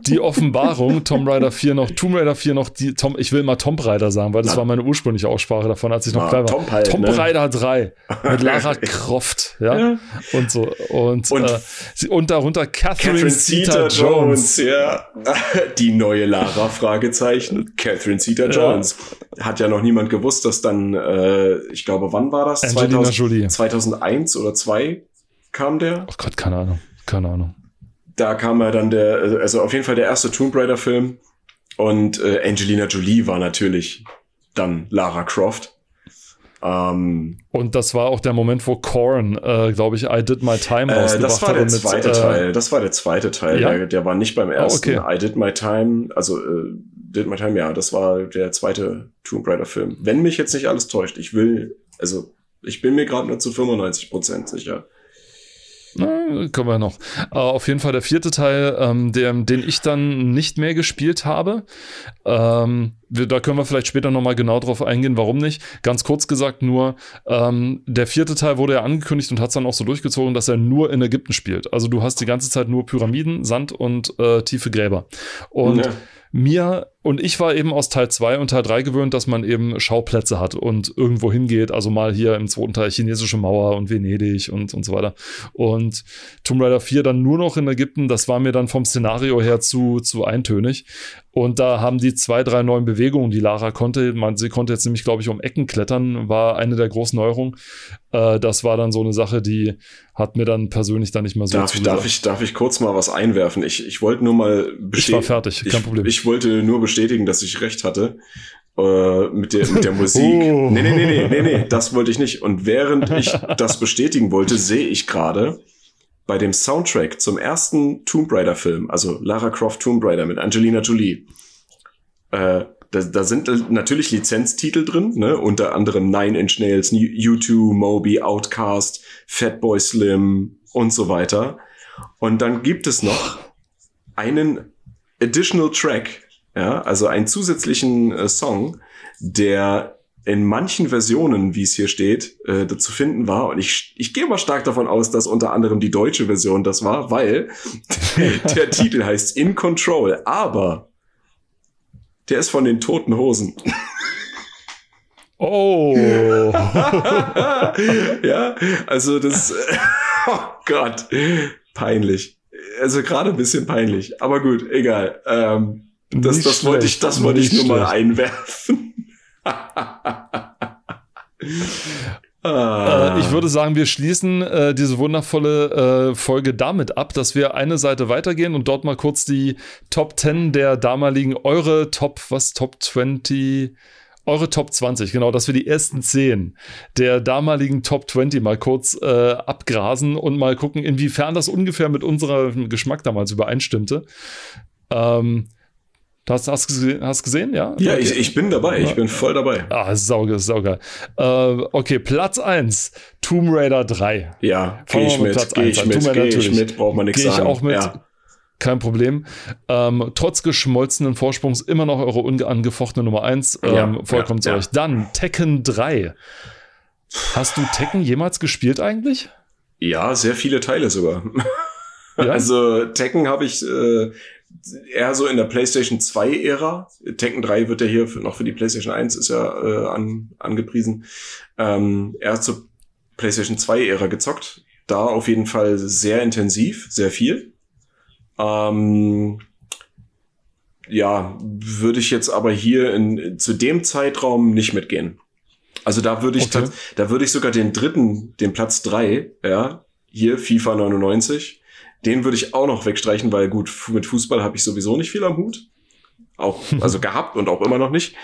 die, Offenbarung, Tomb Raider 4 noch, Tomb Raider 4 noch, die Tom, ich will mal Tomb Raider sagen, weil das ja. war meine ursprüngliche Aussprache davon, als ich noch ah, klein war. Tomb, halt, Tomb ne? Raider 3 mit [laughs] Lara Croft, ja, ja. und so und und, äh, und darunter Catherine, Catherine Zeta Jones. Jones, ja, [laughs] die neue Lara Fragezeichen, Catherine Zeta Jones. Hat ja noch niemand gewusst, dass dann äh, ich glaube glaube, wann war das? Angelina 2000, Jolie. 2001 oder 2 kam der. Oh Gott, keine Ahnung. Keine Ahnung. Da kam er dann der, also auf jeden Fall der erste Tomb Raider Film. Und äh, Angelina Jolie war natürlich dann Lara Croft. Ähm, und das war auch der Moment, wo Korn, äh, glaube ich, I Did My Time äh, Das war der zweite mit, äh, Teil. Das war der zweite Teil. Ja? Der, der war nicht beim ersten. Oh, okay. I Did My Time. Also äh, Did My Time, ja, das war der zweite Tomb Raider Film. Wenn mich jetzt nicht alles täuscht, ich will, also ich bin mir gerade nur zu 95 Prozent sicher. Na, können wir noch. Uh, auf jeden Fall der vierte Teil, ähm, der, den ich dann nicht mehr gespielt habe. Ähm, wir, da können wir vielleicht später nochmal genau drauf eingehen, warum nicht. Ganz kurz gesagt nur, ähm, der vierte Teil wurde ja angekündigt und hat es dann auch so durchgezogen, dass er nur in Ägypten spielt. Also du hast die ganze Zeit nur Pyramiden, Sand und äh, tiefe Gräber. Und ja mir und ich war eben aus Teil 2 und Teil 3 gewöhnt, dass man eben Schauplätze hat und irgendwo hingeht. Also mal hier im zweiten Teil chinesische Mauer und Venedig und, und so weiter. Und Tomb Raider 4 dann nur noch in Ägypten, das war mir dann vom Szenario her zu, zu eintönig. Und da haben die zwei, drei neuen Bewegungen, die Lara konnte. Man, sie konnte jetzt nämlich, glaube ich, um Ecken klettern, war eine der großen Neuerungen. Äh, das war dann so eine Sache, die hat mir dann persönlich dann nicht mehr so darf ich, darf ich Darf ich kurz mal was einwerfen? Ich, ich wollte nur mal bestätigen. Ich war fertig, kein ich, Problem. Ich wollte nur bestätigen, dass ich recht hatte. Äh, mit der, mit der [laughs] Musik. oh. Nee, nee, nee, nee, nee, nee, das wollte ich nicht. Und während ich [laughs] das bestätigen wollte, sehe ich gerade, bei dem Soundtrack zum ersten Tomb Raider Film, also Lara Croft Tomb Raider mit Angelina Jolie, Äh, da, da sind natürlich Lizenztitel drin, ne? unter anderem Nine Inch Nails, U2, Moby, Outcast, Fatboy Slim und so weiter. Und dann gibt es noch einen Additional Track, ja, also einen zusätzlichen äh, Song, der in manchen Versionen, wie es hier steht, äh, zu finden war. Und ich, ich gehe mal stark davon aus, dass unter anderem die deutsche Version das war, weil [laughs] der Titel heißt In Control. Aber der ist von den toten Hosen. Oh. [laughs] ja, also das, [laughs] oh Gott, peinlich. Also gerade ein bisschen peinlich, aber gut, egal. Ähm, das, das wollte ich, das wollte ich nur schlecht. mal einwerfen. Ah. Äh, ich würde sagen, wir schließen äh, diese wundervolle äh, Folge damit ab, dass wir eine Seite weitergehen und dort mal kurz die Top 10 der damaligen, eure Top, was, Top 20, eure Top 20, genau, dass wir die ersten 10 der damaligen Top 20 mal kurz äh, abgrasen und mal gucken, inwiefern das ungefähr mit unserem Geschmack damals übereinstimmte. Ähm, Hast du gesehen, hast gesehen, ja? Ja, okay. ich, ich bin dabei, ich bin voll dabei. Ah, sauge, sauge. Äh, okay, Platz 1, Tomb Raider 3. Ja, gehe ich mit, gehe ich mit, gehe ich mit, braucht man nichts geh sagen. Gehe ich auch mit, ja. kein Problem. Ähm, trotz geschmolzenen Vorsprungs immer noch eure unangefochtene Nummer 1, ähm, ja, vollkommen ja, zu euch. Dann Tekken 3. Hast du Tekken jemals gespielt eigentlich? Ja, sehr viele Teile sogar. [laughs] Also Tekken habe ich äh, eher so in der PlayStation 2 Ära. Tekken 3 wird ja hier für, noch für die PlayStation 1 ist ja äh, an, angepriesen. Ähm, er zur PlayStation 2 Ära gezockt. Da auf jeden Fall sehr intensiv, sehr viel. Ähm, ja, würde ich jetzt aber hier in, zu dem Zeitraum nicht mitgehen. Also da würde ich, okay. da würde ich sogar den dritten, den Platz drei, ja, hier FIFA 99, den würde ich auch noch wegstreichen, weil gut, mit Fußball habe ich sowieso nicht viel am Hut. Auch, also [laughs] gehabt und auch immer noch nicht.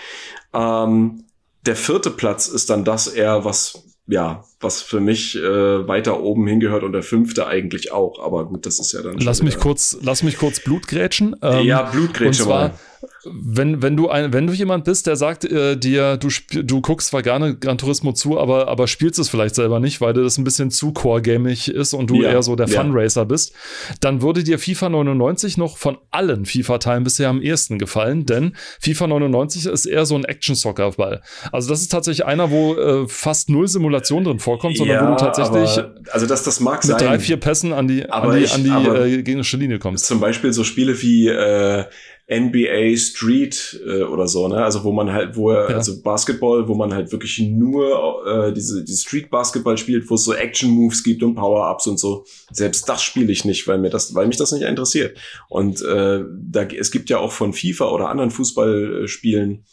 Ähm, der vierte Platz ist dann das eher, was, ja, was für mich äh, weiter oben hingehört und der fünfte eigentlich auch. Aber gut, das ist ja dann. Lass mich kurz, lass mich kurz Blutgrätschen. Ähm, ja, Blutgrätschen. Und zwar, mal wenn, wenn, du ein, wenn du jemand bist, der sagt äh, dir, du, du guckst zwar gerne Gran Turismo zu, aber, aber spielst es vielleicht selber nicht, weil das ein bisschen zu core-gamig ist und du ja, eher so der ja. Funracer bist, dann würde dir FIFA 99 noch von allen FIFA-Teilen bisher am ehesten gefallen, denn FIFA 99 ist eher so ein Action-Soccer-Ball. Also das ist tatsächlich einer, wo äh, fast null Simulation drin vorkommt, sondern ja, wo du tatsächlich aber, also das, das mag mit sein. drei, vier Pässen an die, an die, ich, an die äh, gegnerische Linie kommst. Zum Beispiel so Spiele wie äh, NBA Street äh, oder so, ne? Also wo man halt, wo er, ja. also Basketball, wo man halt wirklich nur äh, diese, diese Street Basketball spielt, wo es so Action Moves gibt und Power Ups und so. Selbst das spiele ich nicht, weil mir das, weil mich das nicht interessiert. Und äh, da es gibt ja auch von FIFA oder anderen Fußballspielen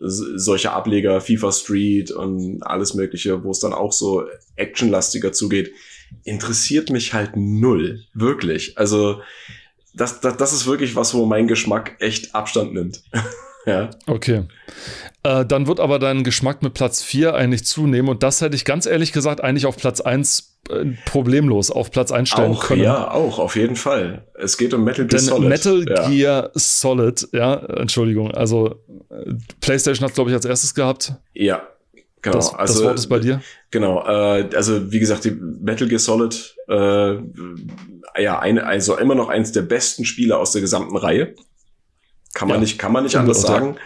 solche Ableger, FIFA Street und alles Mögliche, wo es dann auch so actionlastiger zugeht. Interessiert mich halt null, wirklich. Also das, das, das ist wirklich was, wo mein Geschmack echt Abstand nimmt. [laughs] ja. Okay. Äh, dann wird aber dein Geschmack mit Platz 4 eigentlich zunehmen und das hätte ich ganz ehrlich gesagt eigentlich auf Platz 1 äh, problemlos auf Platz einstellen auch, können. Ja, auch, auf jeden Fall. Es geht um Metal Gear Denn Solid. Metal ja. Gear Solid, ja, Entschuldigung, also äh, PlayStation hat glaube ich als erstes gehabt. Ja, genau. Das, also, das Wort ist bei dir. Genau, äh, also wie gesagt, die Metal Gear Solid äh, ja, eine, also immer noch eins der besten Spiele aus der gesamten Reihe. Kann man ja. nicht, kann man nicht anders sagen.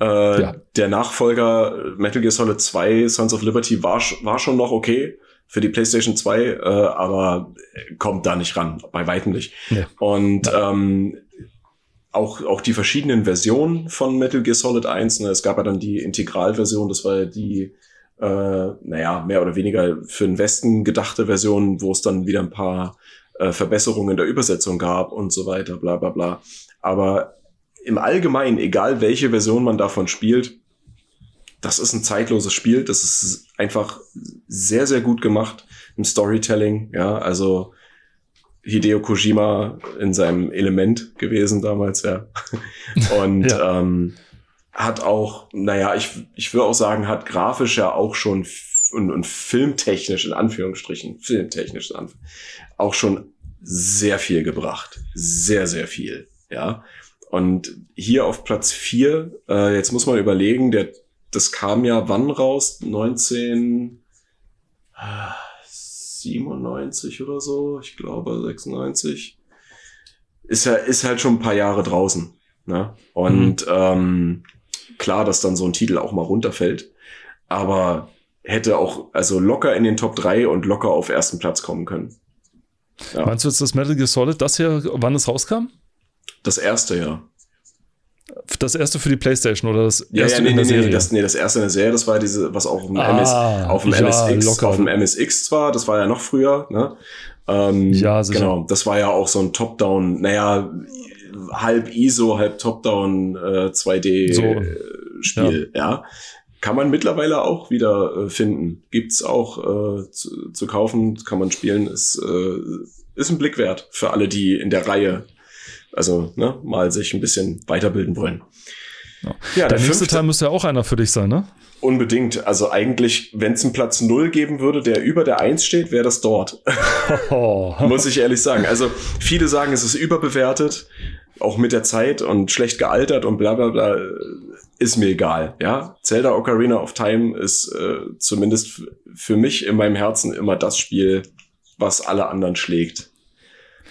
Äh, ja. Der Nachfolger Metal Gear Solid 2, Sons of Liberty, war, war schon noch okay für die PlayStation 2, äh, aber kommt da nicht ran, bei weitem nicht. Ja. Und ähm, auch, auch die verschiedenen Versionen von Metal Gear Solid 1, ne, es gab ja dann die Integralversion, das war die, äh, naja, mehr oder weniger für den Westen gedachte Version, wo es dann wieder ein paar äh, Verbesserungen der Übersetzung gab und so weiter, bla bla bla. Aber im Allgemeinen, egal welche Version man davon spielt, das ist ein zeitloses Spiel. Das ist einfach sehr, sehr gut gemacht im Storytelling. Ja, also Hideo Kojima in seinem Element gewesen damals, ja. [laughs] Und ja. Ähm, hat auch, naja, ich, ich würde auch sagen, hat grafisch ja auch schon und, und filmtechnisch, in Anführungsstrichen, filmtechnisch auch schon sehr viel gebracht. Sehr, sehr viel. Ja. Und hier auf Platz vier, äh, jetzt muss man überlegen, der, das kam ja wann raus? 1997 oder so, ich glaube 96. Ist ja, ist halt schon ein paar Jahre draußen. Ne? Und mhm. ähm, klar, dass dann so ein Titel auch mal runterfällt. Aber hätte auch also locker in den Top 3 und locker auf ersten Platz kommen können. Ja. Meinst du jetzt das Metal Gear Solid, das hier, wann es rauskam? Das erste, ja. Das erste für die Playstation oder das ja, erste ja, nee, in der nee, Serie? Nee, das, nee, das erste in der Serie, das war diese, was auch auf dem, ah, MS, auf dem ja, MSX, locker. auf dem MSX zwar, das war ja noch früher, ne? Ähm, ja, sicher. genau. Das war ja auch so ein Top-Down, naja, halb ISO, halb Top-Down äh, 2D-Spiel, so. ja. ja. Kann man mittlerweile auch wieder äh, finden. Gibt's auch äh, zu, zu, kaufen, kann man spielen. Ist, äh, ist ein Blick wert für alle, die in der Reihe, also ne, mal sich ein bisschen weiterbilden wollen. Ja, ja der, der nächste Teil müsste ja auch einer für dich sein, ne? Unbedingt. Also eigentlich, wenn es einen Platz null geben würde, der über der Eins steht, wäre das dort. Oh. [laughs] Muss ich ehrlich sagen. Also viele sagen, es ist überbewertet, auch mit der Zeit und schlecht gealtert und bla bla bla ist mir egal. Ja, Zelda Ocarina of Time ist äh, zumindest für mich in meinem Herzen immer das Spiel, was alle anderen schlägt.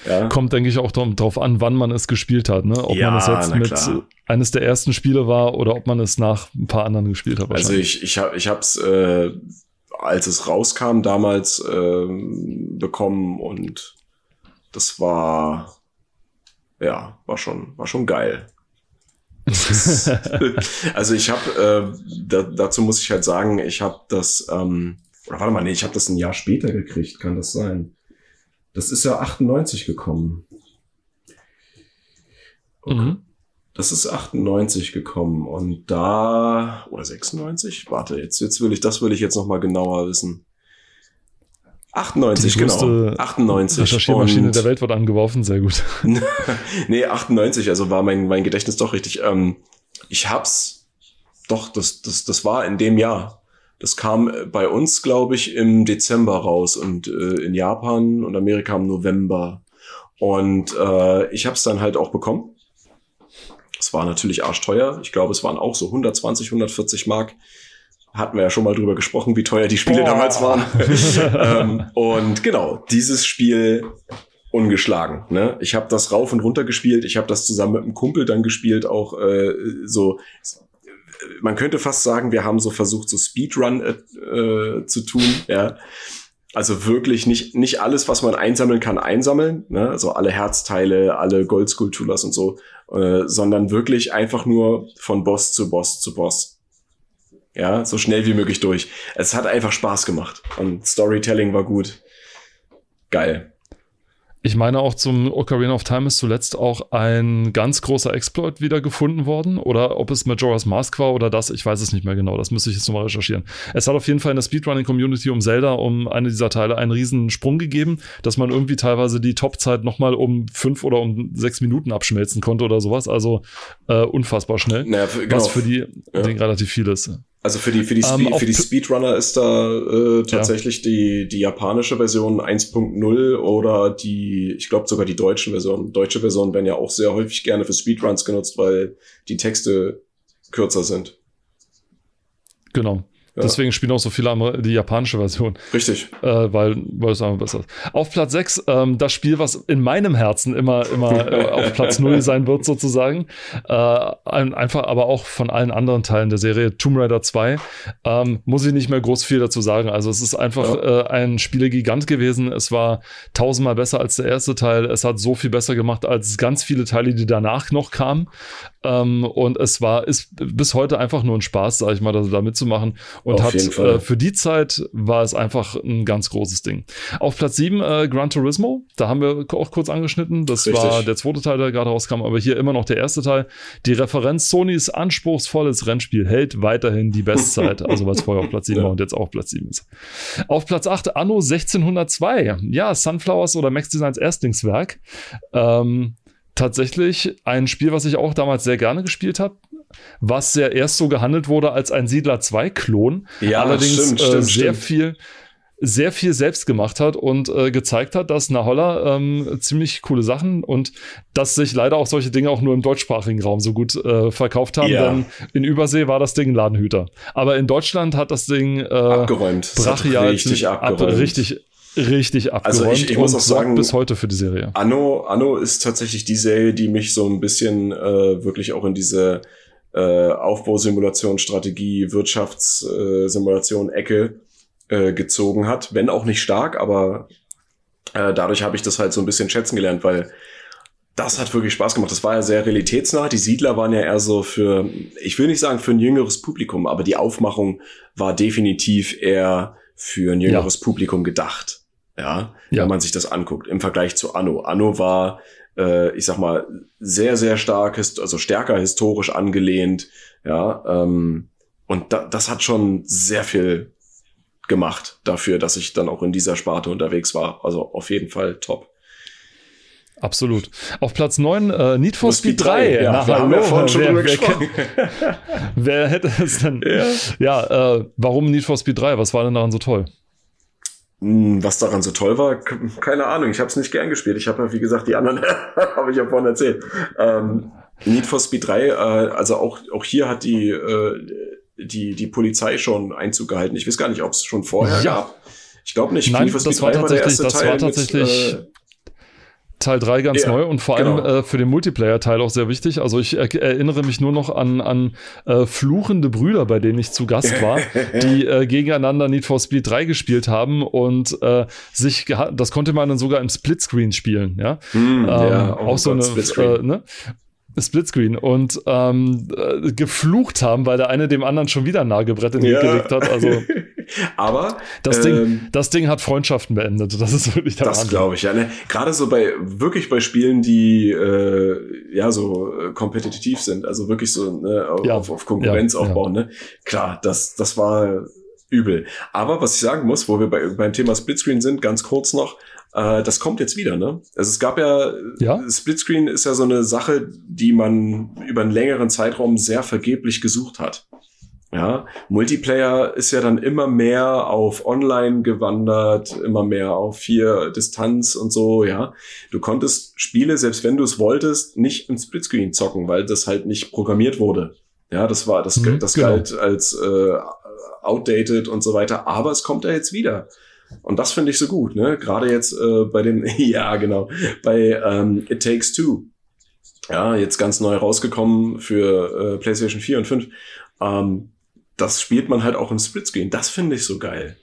Ja. Kommt, denke ich, auch darauf an, wann man es gespielt hat. Ne? Ob ja, man es jetzt mit klar. eines der ersten Spiele war oder ob man es nach ein paar anderen gespielt hat. Also ich, ich habe ich hab's, äh, als es rauskam, damals äh, bekommen und das war ja, war schon, war schon geil. Also ich habe, äh, da, dazu muss ich halt sagen, ich habe das, ähm, oder warte mal, nee, ich habe das ein Jahr später gekriegt, kann das sein? Das ist ja 98 gekommen. Okay. Mhm. Das ist 98 gekommen und da, oder 96? Warte, jetzt, jetzt will ich, das will ich jetzt nochmal genauer wissen. 98, genau. 98. Recherchiermaschine der Welt wird angeworfen, sehr gut. [laughs] nee, 98, also war mein, mein Gedächtnis doch richtig. Ähm, ich hab's, doch, das, das, das war in dem Jahr. Das kam bei uns, glaube ich, im Dezember raus und äh, in Japan und Amerika im November. Und äh, ich hab's dann halt auch bekommen. Es war natürlich arschteuer. Ich glaube, es waren auch so 120, 140 Mark hatten wir ja schon mal drüber gesprochen, wie teuer die Spiele Boah. damals waren. [laughs] ähm, und genau, dieses Spiel ungeschlagen. Ne? Ich habe das rauf und runter gespielt. Ich habe das zusammen mit einem Kumpel dann gespielt, auch äh, so. Man könnte fast sagen, wir haben so versucht, so Speedrun äh, zu tun. Ja, also wirklich nicht nicht alles, was man einsammeln kann, einsammeln. Ne? Also alle Herzteile, alle Goldskulpturas und so, äh, sondern wirklich einfach nur von Boss zu Boss zu Boss ja, so schnell wie möglich durch. Es hat einfach Spaß gemacht und Storytelling war gut. Geil. Ich meine auch zum Ocarina of Time ist zuletzt auch ein ganz großer Exploit wieder gefunden worden. Oder ob es Majora's Mask war oder das, ich weiß es nicht mehr genau. Das müsste ich jetzt nochmal recherchieren. Es hat auf jeden Fall in der Speedrunning-Community um Zelda, um eine dieser Teile, einen riesen Sprung gegeben, dass man irgendwie teilweise die Topzeit nochmal um fünf oder um sechs Minuten abschmelzen konnte oder sowas. Also äh, unfassbar schnell. Für, genau. Was für die ja. relativ viel ist. Also für die, für die, Spe ähm, für die Speedrunner ist da äh, tatsächlich ja. die, die japanische Version 1.0 oder die, ich glaube sogar die deutsche Version. Deutsche Version werden ja auch sehr häufig gerne für Speedruns genutzt, weil die Texte kürzer sind. Genau. Ja. Deswegen spielen auch so viele die japanische Version. Richtig. Äh, weil, weil es einfach besser ist. Auf Platz 6, ähm, das Spiel, was in meinem Herzen immer, immer [laughs] äh, auf Platz 0 sein wird, sozusagen. Äh, einfach aber auch von allen anderen Teilen der Serie, Tomb Raider 2, ähm, muss ich nicht mehr groß viel dazu sagen. Also es ist einfach ja. äh, ein Spielegigant gewesen. Es war tausendmal besser als der erste Teil. Es hat so viel besser gemacht als ganz viele Teile, die danach noch kamen. Ähm, und es war, ist bis heute einfach nur ein Spaß, sag ich mal, da mitzumachen. Und Auf hat äh, für die Zeit war es einfach ein ganz großes Ding. Auf Platz 7 äh, Gran Turismo, da haben wir auch kurz angeschnitten. Das Richtig. war der zweite Teil, der gerade rauskam, aber hier immer noch der erste Teil. Die Referenz Sonys anspruchsvolles Rennspiel hält weiterhin die Bestzeit, [laughs] also weil es vorher auf Platz 7 ja. war und jetzt auch Platz 7 ist. Auf Platz 8 Anno 1602. Ja, Sunflowers oder Max Designs Erstlingswerk. Ähm, tatsächlich ein Spiel, was ich auch damals sehr gerne gespielt habe, was ja erst so gehandelt wurde als ein Siedler 2 Klon. Ja, Allerdings stimmt, äh, stimmt, sehr stimmt. viel sehr viel selbst gemacht hat und äh, gezeigt hat, dass Naholla ähm, ziemlich coole Sachen und dass sich leider auch solche Dinge auch nur im deutschsprachigen Raum so gut äh, verkauft haben. Ja. Denn in Übersee war das Ding ein Ladenhüter. Aber in Deutschland hat das Ding äh, abgeräumt. Brachial richtig abgeräumt. Ab, richtig richtig abgeräumt also ich, ich muss auch sagen, bis heute für die Serie. Anno, Anno ist tatsächlich die Serie, die mich so ein bisschen äh, wirklich auch in diese äh, Aufbausimulation, Strategie, Wirtschaftssimulation, Ecke äh, gezogen hat, wenn auch nicht stark, aber äh, dadurch habe ich das halt so ein bisschen schätzen gelernt, weil das hat wirklich Spaß gemacht. Das war ja sehr realitätsnah. Die Siedler waren ja eher so für, ich will nicht sagen für ein jüngeres Publikum, aber die Aufmachung war definitiv eher für ein jüngeres ja. Publikum gedacht. Ja, ja, wenn man sich das anguckt, im Vergleich zu Anno. Anno war, äh, ich sag mal, sehr, sehr stark, also stärker historisch angelehnt. Ja, ähm, und da, das hat schon sehr viel gemacht dafür, dass ich dann auch in dieser Sparte unterwegs war. Also auf jeden Fall top. Absolut. Auf Platz 9 äh, Need for Speed 3. 3. Ja, Na, wir haben ja vorhin schon wer, wer, [laughs] wer, hätte es denn? Ja, ja äh, warum Need for Speed 3? Was war denn daran so toll? Hm, was daran so toll war, keine Ahnung. Ich habe es nicht gern gespielt. Ich habe ja, wie gesagt, die anderen [laughs] habe ich ja vorhin erzählt. Ähm, Need for Speed 3, äh, also auch, auch hier hat die, äh, die, die Polizei schon Einzug gehalten. Ich weiß gar nicht, ob es schon vorher ja. gab. Ich glaube nicht. Nein, das war tatsächlich, war das Teil war tatsächlich mit, äh, Teil 3 ganz ja, neu und vor allem genau. äh, für den Multiplayer-Teil auch sehr wichtig. Also ich er erinnere mich nur noch an, an äh, fluchende Brüder, bei denen ich zu Gast war, [laughs] die äh, gegeneinander Need for Speed 3 gespielt haben und äh, sich, das konnte man dann sogar im Splitscreen spielen, ja. Hm, ähm, ja oh auch so eine, äh, ne? Splitscreen und ähm, äh, geflucht haben, weil der eine dem anderen schon wieder ein Nagelbrett in den ja. gelegt hat. Also, [laughs] aber das Ding, ähm, das Ding hat Freundschaften beendet. Das ist wirklich der Das glaube ich ja. Ne? Gerade so bei wirklich bei Spielen, die äh, ja so äh, kompetitiv sind, also wirklich so ne, auf, ja. auf, Konkurrenz ja, aufbauen. Ne? Klar, das das war übel. Aber was ich sagen muss, wo wir bei, beim Thema Splitscreen sind, ganz kurz noch. Äh, das kommt jetzt wieder, ne? Also es gab ja, ja, Splitscreen ist ja so eine Sache, die man über einen längeren Zeitraum sehr vergeblich gesucht hat. Ja, Multiplayer ist ja dann immer mehr auf Online gewandert, immer mehr auf vier Distanz und so, ja. Du konntest Spiele, selbst wenn du es wolltest, nicht im Splitscreen zocken, weil das halt nicht programmiert wurde. Ja, das war, das, mhm, das genau. galt als äh, outdated und so weiter, aber es kommt ja jetzt wieder. Und das finde ich so gut, ne? Gerade jetzt äh, bei dem, [laughs] ja, genau, bei ähm, It Takes Two. Ja, jetzt ganz neu rausgekommen für äh, PlayStation 4 und 5. Ähm, das spielt man halt auch im Splitscreen. Das finde ich so geil.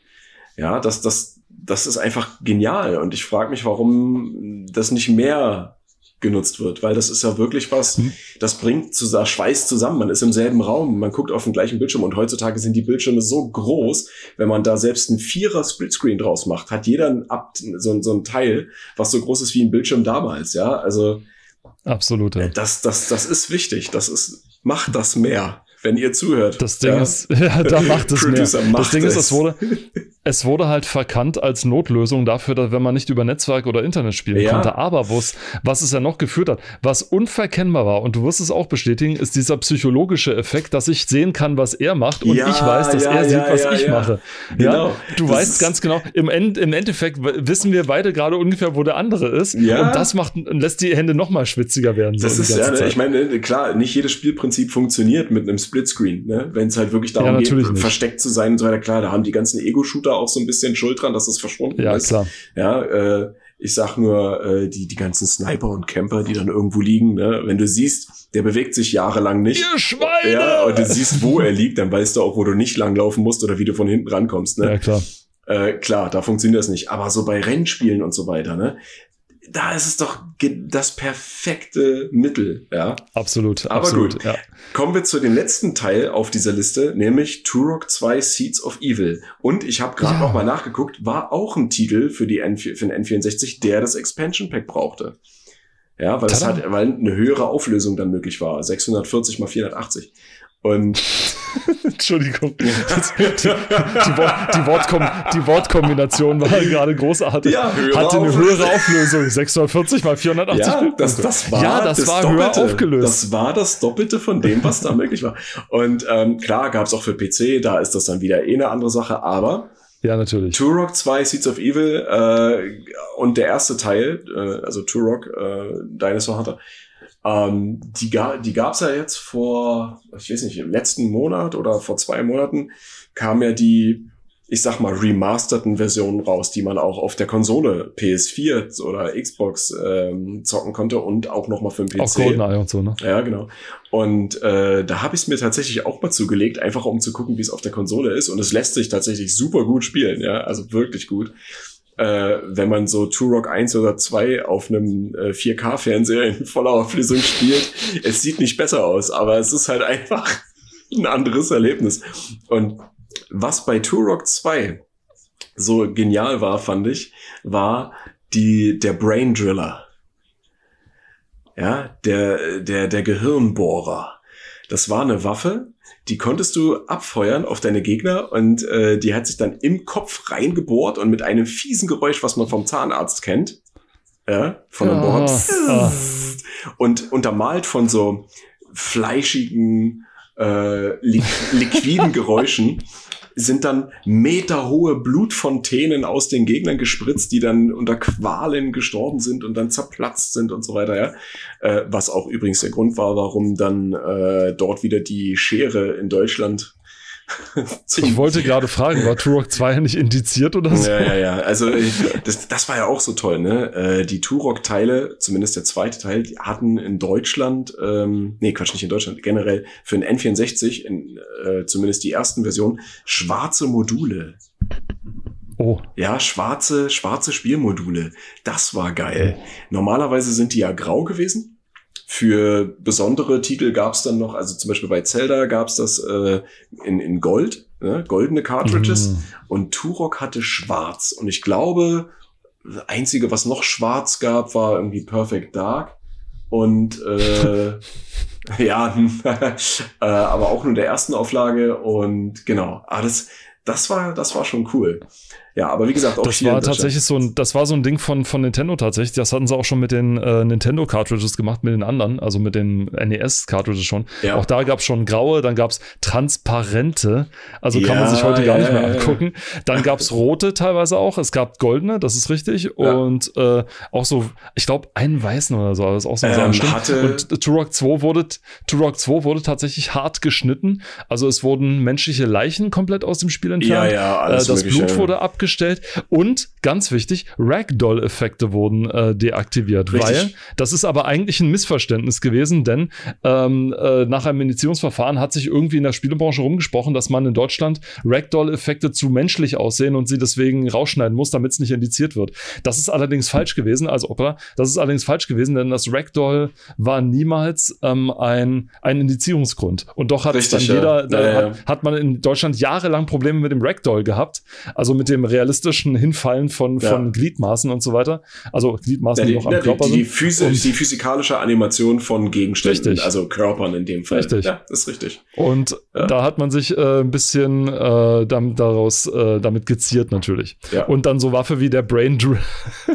Ja, das, das, das ist einfach genial. Und ich frage mich, warum das nicht mehr genutzt wird, weil das ist ja wirklich was, hm. das bringt zu, das schweißt zusammen. Man ist im selben Raum, man guckt auf den gleichen Bildschirm und heutzutage sind die Bildschirme so groß, wenn man da selbst ein Vierer Splitscreen draus macht, hat jeder ein, so, so ein Teil, was so groß ist wie ein Bildschirm damals, ja. Also absolut. Ja. Das, das, das ist wichtig. Das ist, macht das mehr wenn ihr zuhört. Das Ding ja. ist, [laughs] ja, da macht es mehr. Das Ding es. ist, es wurde, es wurde halt verkannt als Notlösung dafür, dass wenn man nicht über Netzwerk oder Internet spielen ja. konnte. Aber was, was es ja noch geführt hat, was unverkennbar war, und du wirst es auch bestätigen, ist dieser psychologische Effekt, dass ich sehen kann, was er macht und ich weiß, dass er sieht, was ich mache. Genau. Ja, du das weißt ganz genau, im, End, im Endeffekt wissen wir beide gerade ungefähr, wo der andere ist. Ja. Und das macht, lässt die Hände noch mal schwitziger werden. So das ist ja, ne, ich meine, klar, nicht jedes Spielprinzip funktioniert mit einem Splitscreen, ne? wenn es halt wirklich darum ja, geht, nicht. versteckt zu sein und so weiter. Klar, da haben die ganzen Ego-Shooter auch so ein bisschen Schuld dran, dass es verschwunden ja, ist. Ja, klar. Ja, äh, ich sag nur, äh, die, die ganzen Sniper und Camper, die dann irgendwo liegen, ne? wenn du siehst, der bewegt sich jahrelang nicht. Ihr Schweine! Ja, und du siehst, wo er liegt, dann weißt du auch, wo du nicht langlaufen musst oder wie du von hinten rankommst. Ne? Ja, klar. Äh, klar, da funktioniert das nicht. Aber so bei Rennspielen und so weiter, ne? Da ist es doch das perfekte Mittel, ja. Absolut, Aber absolut, gut. Ja. Kommen wir zu dem letzten Teil auf dieser Liste, nämlich Turok 2 Seeds of Evil. Und ich habe gerade ja. noch mal nachgeguckt, war auch ein Titel für, die N für den N64, der das Expansion Pack brauchte. Ja, weil es halt, weil eine höhere Auflösung dann möglich war. 640 mal 480. Und [laughs] Entschuldigung. die, die, Wort, die, Wortkom die, Wortkombination war gerade großartig. Ja, Hatte eine höhere Auflösung. 640 mal 480. Ja, das, das war, ja, das, das war höher aufgelöst. Das war das Doppelte von dem, was da möglich war. Und ähm, klar gab es auch für PC, da ist das dann wieder eh eine andere Sache, aber Ja, natürlich. Turok 2, Seeds of Evil äh, und der erste Teil, äh, also Turok, äh, Dinosaur Hunter, ähm, die, ga, die gab's ja jetzt vor, ich weiß nicht, im letzten Monat oder vor zwei Monaten kam ja die ich sag mal, remasterten Versionen raus, die man auch auf der Konsole PS4 oder Xbox ähm, zocken konnte und auch nochmal für den PC. Auch GoldenEye und so, ne? Ja, genau. Und äh, da habe ich es mir tatsächlich auch mal zugelegt, einfach um zu gucken, wie es auf der Konsole ist. Und es lässt sich tatsächlich super gut spielen, ja, also wirklich gut. Äh, wenn man so Turok 1 oder 2 auf einem äh, 4K-Fernseher in voller Auflösung spielt, es sieht nicht besser aus, aber es ist halt einfach ein anderes Erlebnis. Und was bei Turok 2 so genial war, fand ich, war die, der Brain Driller. Ja, der, der, der Gehirnbohrer. Das war eine Waffe, die konntest du abfeuern auf deine Gegner und äh, die hat sich dann im Kopf reingebohrt und mit einem fiesen Geräusch, was man vom Zahnarzt kennt, ja, von einem Bohrer, oh, und untermalt von so fleischigen, äh, li liquiden Geräuschen sind dann meterhohe Blutfontänen aus den Gegnern gespritzt, die dann unter Qualen gestorben sind und dann zerplatzt sind und so weiter, ja. Äh, was auch übrigens der Grund war, warum dann äh, dort wieder die Schere in Deutschland [laughs] ich wollte gerade fragen, war Turok 2 nicht indiziert oder so? Ja, ja, ja. Also das, das war ja auch so toll, ne? Äh, die Turok-Teile, zumindest der zweite Teil, die hatten in Deutschland, ähm, nee, Quatsch, nicht in Deutschland, generell für den N64, in, äh, zumindest die ersten Versionen, schwarze Module. Oh. Ja, schwarze, schwarze Spielmodule. Das war geil. Normalerweise sind die ja grau gewesen. Für besondere Titel gab es dann noch, also zum Beispiel bei Zelda gab es das äh, in, in Gold, ne? goldene Cartridges. Mm. Und Turok hatte schwarz. Und ich glaube, das Einzige, was noch schwarz gab, war irgendwie Perfect Dark. Und äh, [laughs] ja, [laughs] äh, aber auch nur der ersten Auflage. Und genau, ah, das, das war, das war schon cool. Ja, aber wie gesagt, auch das war tatsächlich so ein, das war so ein Ding von, von Nintendo tatsächlich. Das hatten sie auch schon mit den äh, Nintendo Cartridges gemacht, mit den anderen, also mit den NES Cartridges schon. Ja. Auch da gab es schon graue, dann gab es transparente, also ja, kann man sich heute gar nicht mehr angucken. Dann gab es [laughs] rote teilweise auch. Es gab goldene, das ist richtig. Und äh, auch so, ich glaube, einen weißen oder so. Das ist auch so ähm, hatte Und Turok 2 wurde, Turok 2 wurde tatsächlich hart geschnitten. Also es wurden menschliche Leichen komplett aus dem Spiel entfernt. Ja, ja, alles äh, das Blut wurde ab abgestellt und ganz wichtig, Ragdoll-Effekte wurden äh, deaktiviert, Richtig. weil das ist aber eigentlich ein Missverständnis gewesen, denn ähm, äh, nach einem Indizierungsverfahren hat sich irgendwie in der Spielebranche rumgesprochen, dass man in Deutschland Ragdoll-Effekte zu menschlich aussehen und sie deswegen rausschneiden muss, damit es nicht indiziert wird. Das ist allerdings falsch gewesen, also Opera, das ist allerdings falsch gewesen, denn das Ragdoll war niemals ähm, ein, ein Indizierungsgrund. Und doch hat Richtig, dann jeder, ja. Ja, hat, hat man in Deutschland jahrelang Probleme mit dem Ragdoll gehabt, also mit dem realistischen Hinfallen von, ja. von Gliedmaßen und so weiter. Also Gliedmaßen, die, die noch am ja, Körper die, die, Physi und die physikalische Animation von Gegenständen, richtig. also Körpern in dem Fall. Richtig. Ja, ist richtig. Und ja. da hat man sich äh, ein bisschen äh, damit, daraus äh, damit geziert natürlich. Ja. Und dann so Waffe wie der Brain Driller.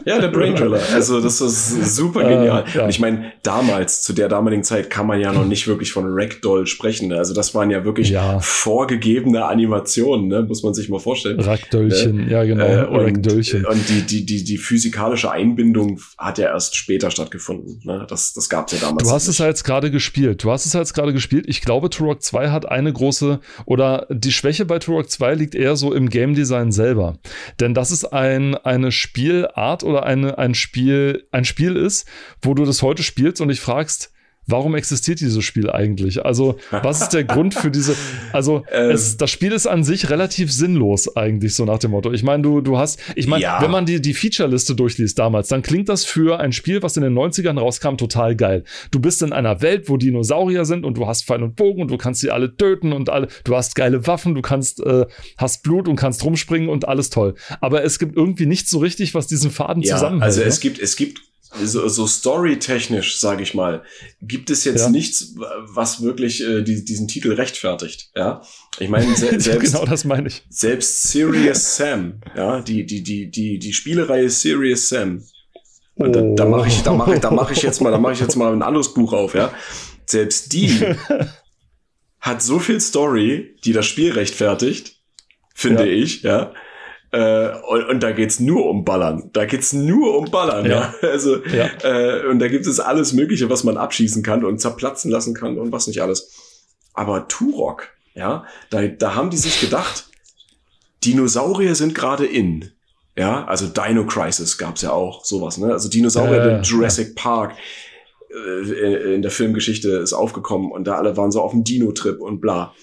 Ja, der Brain Driller. [laughs] Also das ist super genial. Äh, ja. Und ich meine, damals, zu der damaligen Zeit, kann man ja noch [clears throat] nicht wirklich von Ragdoll sprechen. Also das waren ja wirklich vorgegebene Animationen, ne? muss man sich mal vorstellen. Ragdollchen, ja genau. Äh, und, und die, die, die, die physikalische Einbindung hat ja erst später stattgefunden. Ne? Das, das gab es ja damals. Du hast nicht. es ja jetzt gerade gespielt. Du hast es ja jetzt gerade gespielt. Ich glaube, Turok 2 hat eine große, oder die Schwäche bei Turok 2 liegt eher so im Game Design selber. Denn das ist ein, eine Spielart oder eine, ein Spiel, ein Spiel ist, wo du das heute spielst und dich fragst, warum existiert dieses Spiel eigentlich? Also, was ist der Grund für diese? Also, [laughs] ähm, es, das Spiel ist an sich relativ sinnlos eigentlich, so nach dem Motto. Ich meine, du, du hast, ich meine, ja. wenn man die, die Feature-Liste durchliest damals, dann klingt das für ein Spiel, was in den 90ern rauskam, total geil. Du bist in einer Welt, wo Dinosaurier sind und du hast Pfeil und Bogen und du kannst sie alle töten und alle, du hast geile Waffen, du kannst, äh, hast Blut und kannst rumspringen und alles toll. Aber es gibt irgendwie nicht so richtig, was diesen Faden ja, zusammenhält. Also es ne? gibt, es gibt so, so storytechnisch, sage ich mal, gibt es jetzt ja. nichts, was wirklich äh, die, diesen Titel rechtfertigt. Ja, ich meine se [laughs] selbst genau das meine ich. Selbst Serious Sam, ja, die die die die die Spielereihe Serious Sam. Und da, da mache ich da mache ich da mache ich jetzt mal da mache ich jetzt mal ein anderes Buch auf. Ja, selbst die [laughs] hat so viel Story, die das Spiel rechtfertigt, finde ja. ich. Ja Äh, und, und da geht's nur um Ballern. Da geht's nur um Ballern. Ja. ja. Also ja. Äh, und da gibt es alles Mögliche, was man abschießen kann und zerplatzen lassen kann und was nicht alles. Aber Turok, ja, da, da haben die sich gedacht, Dinosaurier sind gerade in. Ja, also Dino Crisis gab's ja auch sowas, ne? Also Dinosaurier, äh, Jurassic Park äh, in der Filmgeschichte ist aufgekommen und da alle waren so auf dem Dino-Trip und bla.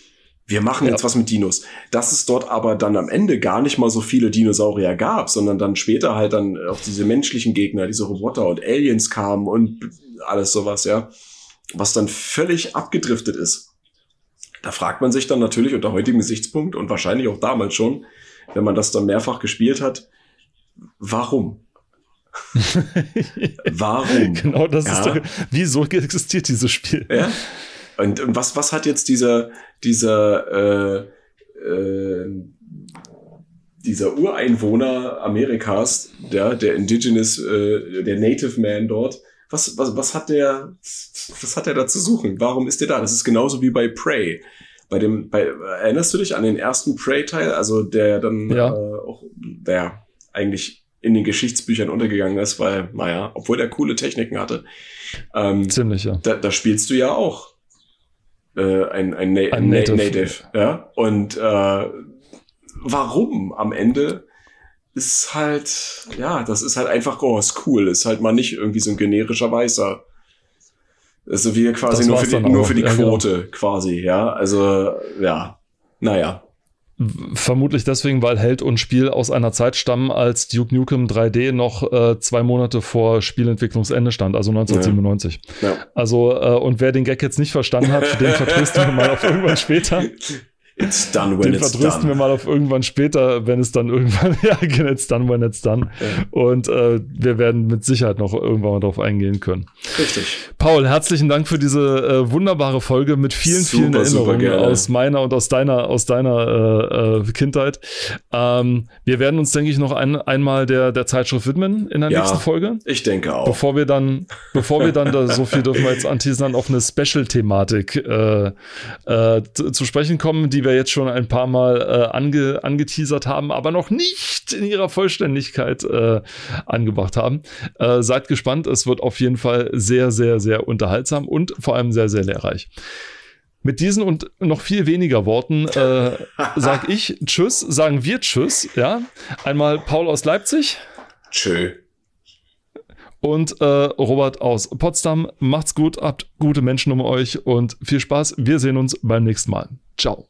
Wir machen ja. jetzt was mit Dinos. Dass es dort aber dann am Ende gar nicht mal so viele Dinosaurier gab, sondern dann später halt dann auch diese menschlichen Gegner, diese Roboter und Aliens kamen und alles sowas, ja. Was dann völlig abgedriftet ist. Da fragt man sich dann natürlich unter heutigem Gesichtspunkt und wahrscheinlich auch damals schon, wenn man das dann mehrfach gespielt hat, warum? [laughs] warum? Genau, das ja? ist doch, wieso existiert dieses Spiel? Ja? Und, und was, was hat jetzt dieser, dieser, äh, äh, dieser Ureinwohner Amerikas, der, der Indigenous, äh, der Native Man dort, was, was, was hat der, was hat er da zu suchen? Warum ist der da? Das ist genauso wie bei Prey. Bei dem, bei, erinnerst du dich an den ersten Prey-Teil? Also der dann ja. äh, auch, der eigentlich in den Geschichtsbüchern untergegangen ist, weil, naja, obwohl er coole Techniken hatte. Ähm, Ziemlich, ja. Da, da spielst du ja auch äh, ein, ein, Na ein Native. Native. Ja. Und äh, warum am Ende ist halt, ja, das ist halt einfach, oh, ist cool, ist halt mal nicht irgendwie so ein generischer Weißer. Also wie quasi nur für, die, nur für die ja, genau. Quote, genau. quasi, ja. Also, ja, naja. Vermutlich deswegen, weil Held und Spiel aus einer Zeit stammen, als Duke Nukem 3D noch äh, zwei Monate vor Spielentwicklungsende stand, also 1997. Ja. Ja. Also, äh, und wer den Gag jetzt nicht verstanden hat, den vertrösten wir mal auf irgendwann später. [laughs] It's done when Den it's verdrüsten wir mal auf irgendwann später, wenn es dann irgendwann, [laughs] ja, genau, it's done when it's done. Ja. Und äh, wir werden mit Sicherheit noch irgendwann mal drauf eingehen können. Richtig. Paul, herzlichen Dank für diese äh, wunderbare Folge mit vielen, super, vielen Erinnerungen aus meiner und aus deiner, aus deiner äh, äh, Kindheit. Ähm, wir werden uns, denke ich, noch ein, einmal der, der Zeitschrift widmen in der ja, nächsten Folge. Ich denke auch. Bevor wir dann, bevor wir dann da so viel dürfen wir jetzt anteasern, auf eine Special-Thematik äh, äh, zu sprechen kommen, die wir jetzt schon ein paar Mal äh, ange, angeteasert haben, aber noch nicht in ihrer Vollständigkeit äh, angebracht haben. Äh, seid gespannt, es wird auf jeden Fall sehr, sehr, sehr unterhaltsam und vor allem sehr, sehr lehrreich. Mit diesen und noch viel weniger Worten äh, [laughs] sag ich Tschüss, sagen wir Tschüss, ja. Einmal Paul aus Leipzig. Tschö. Und äh, Robert aus Potsdam. Macht's gut, habt gute Menschen um euch und viel Spaß. Wir sehen uns beim nächsten Mal. Ciao.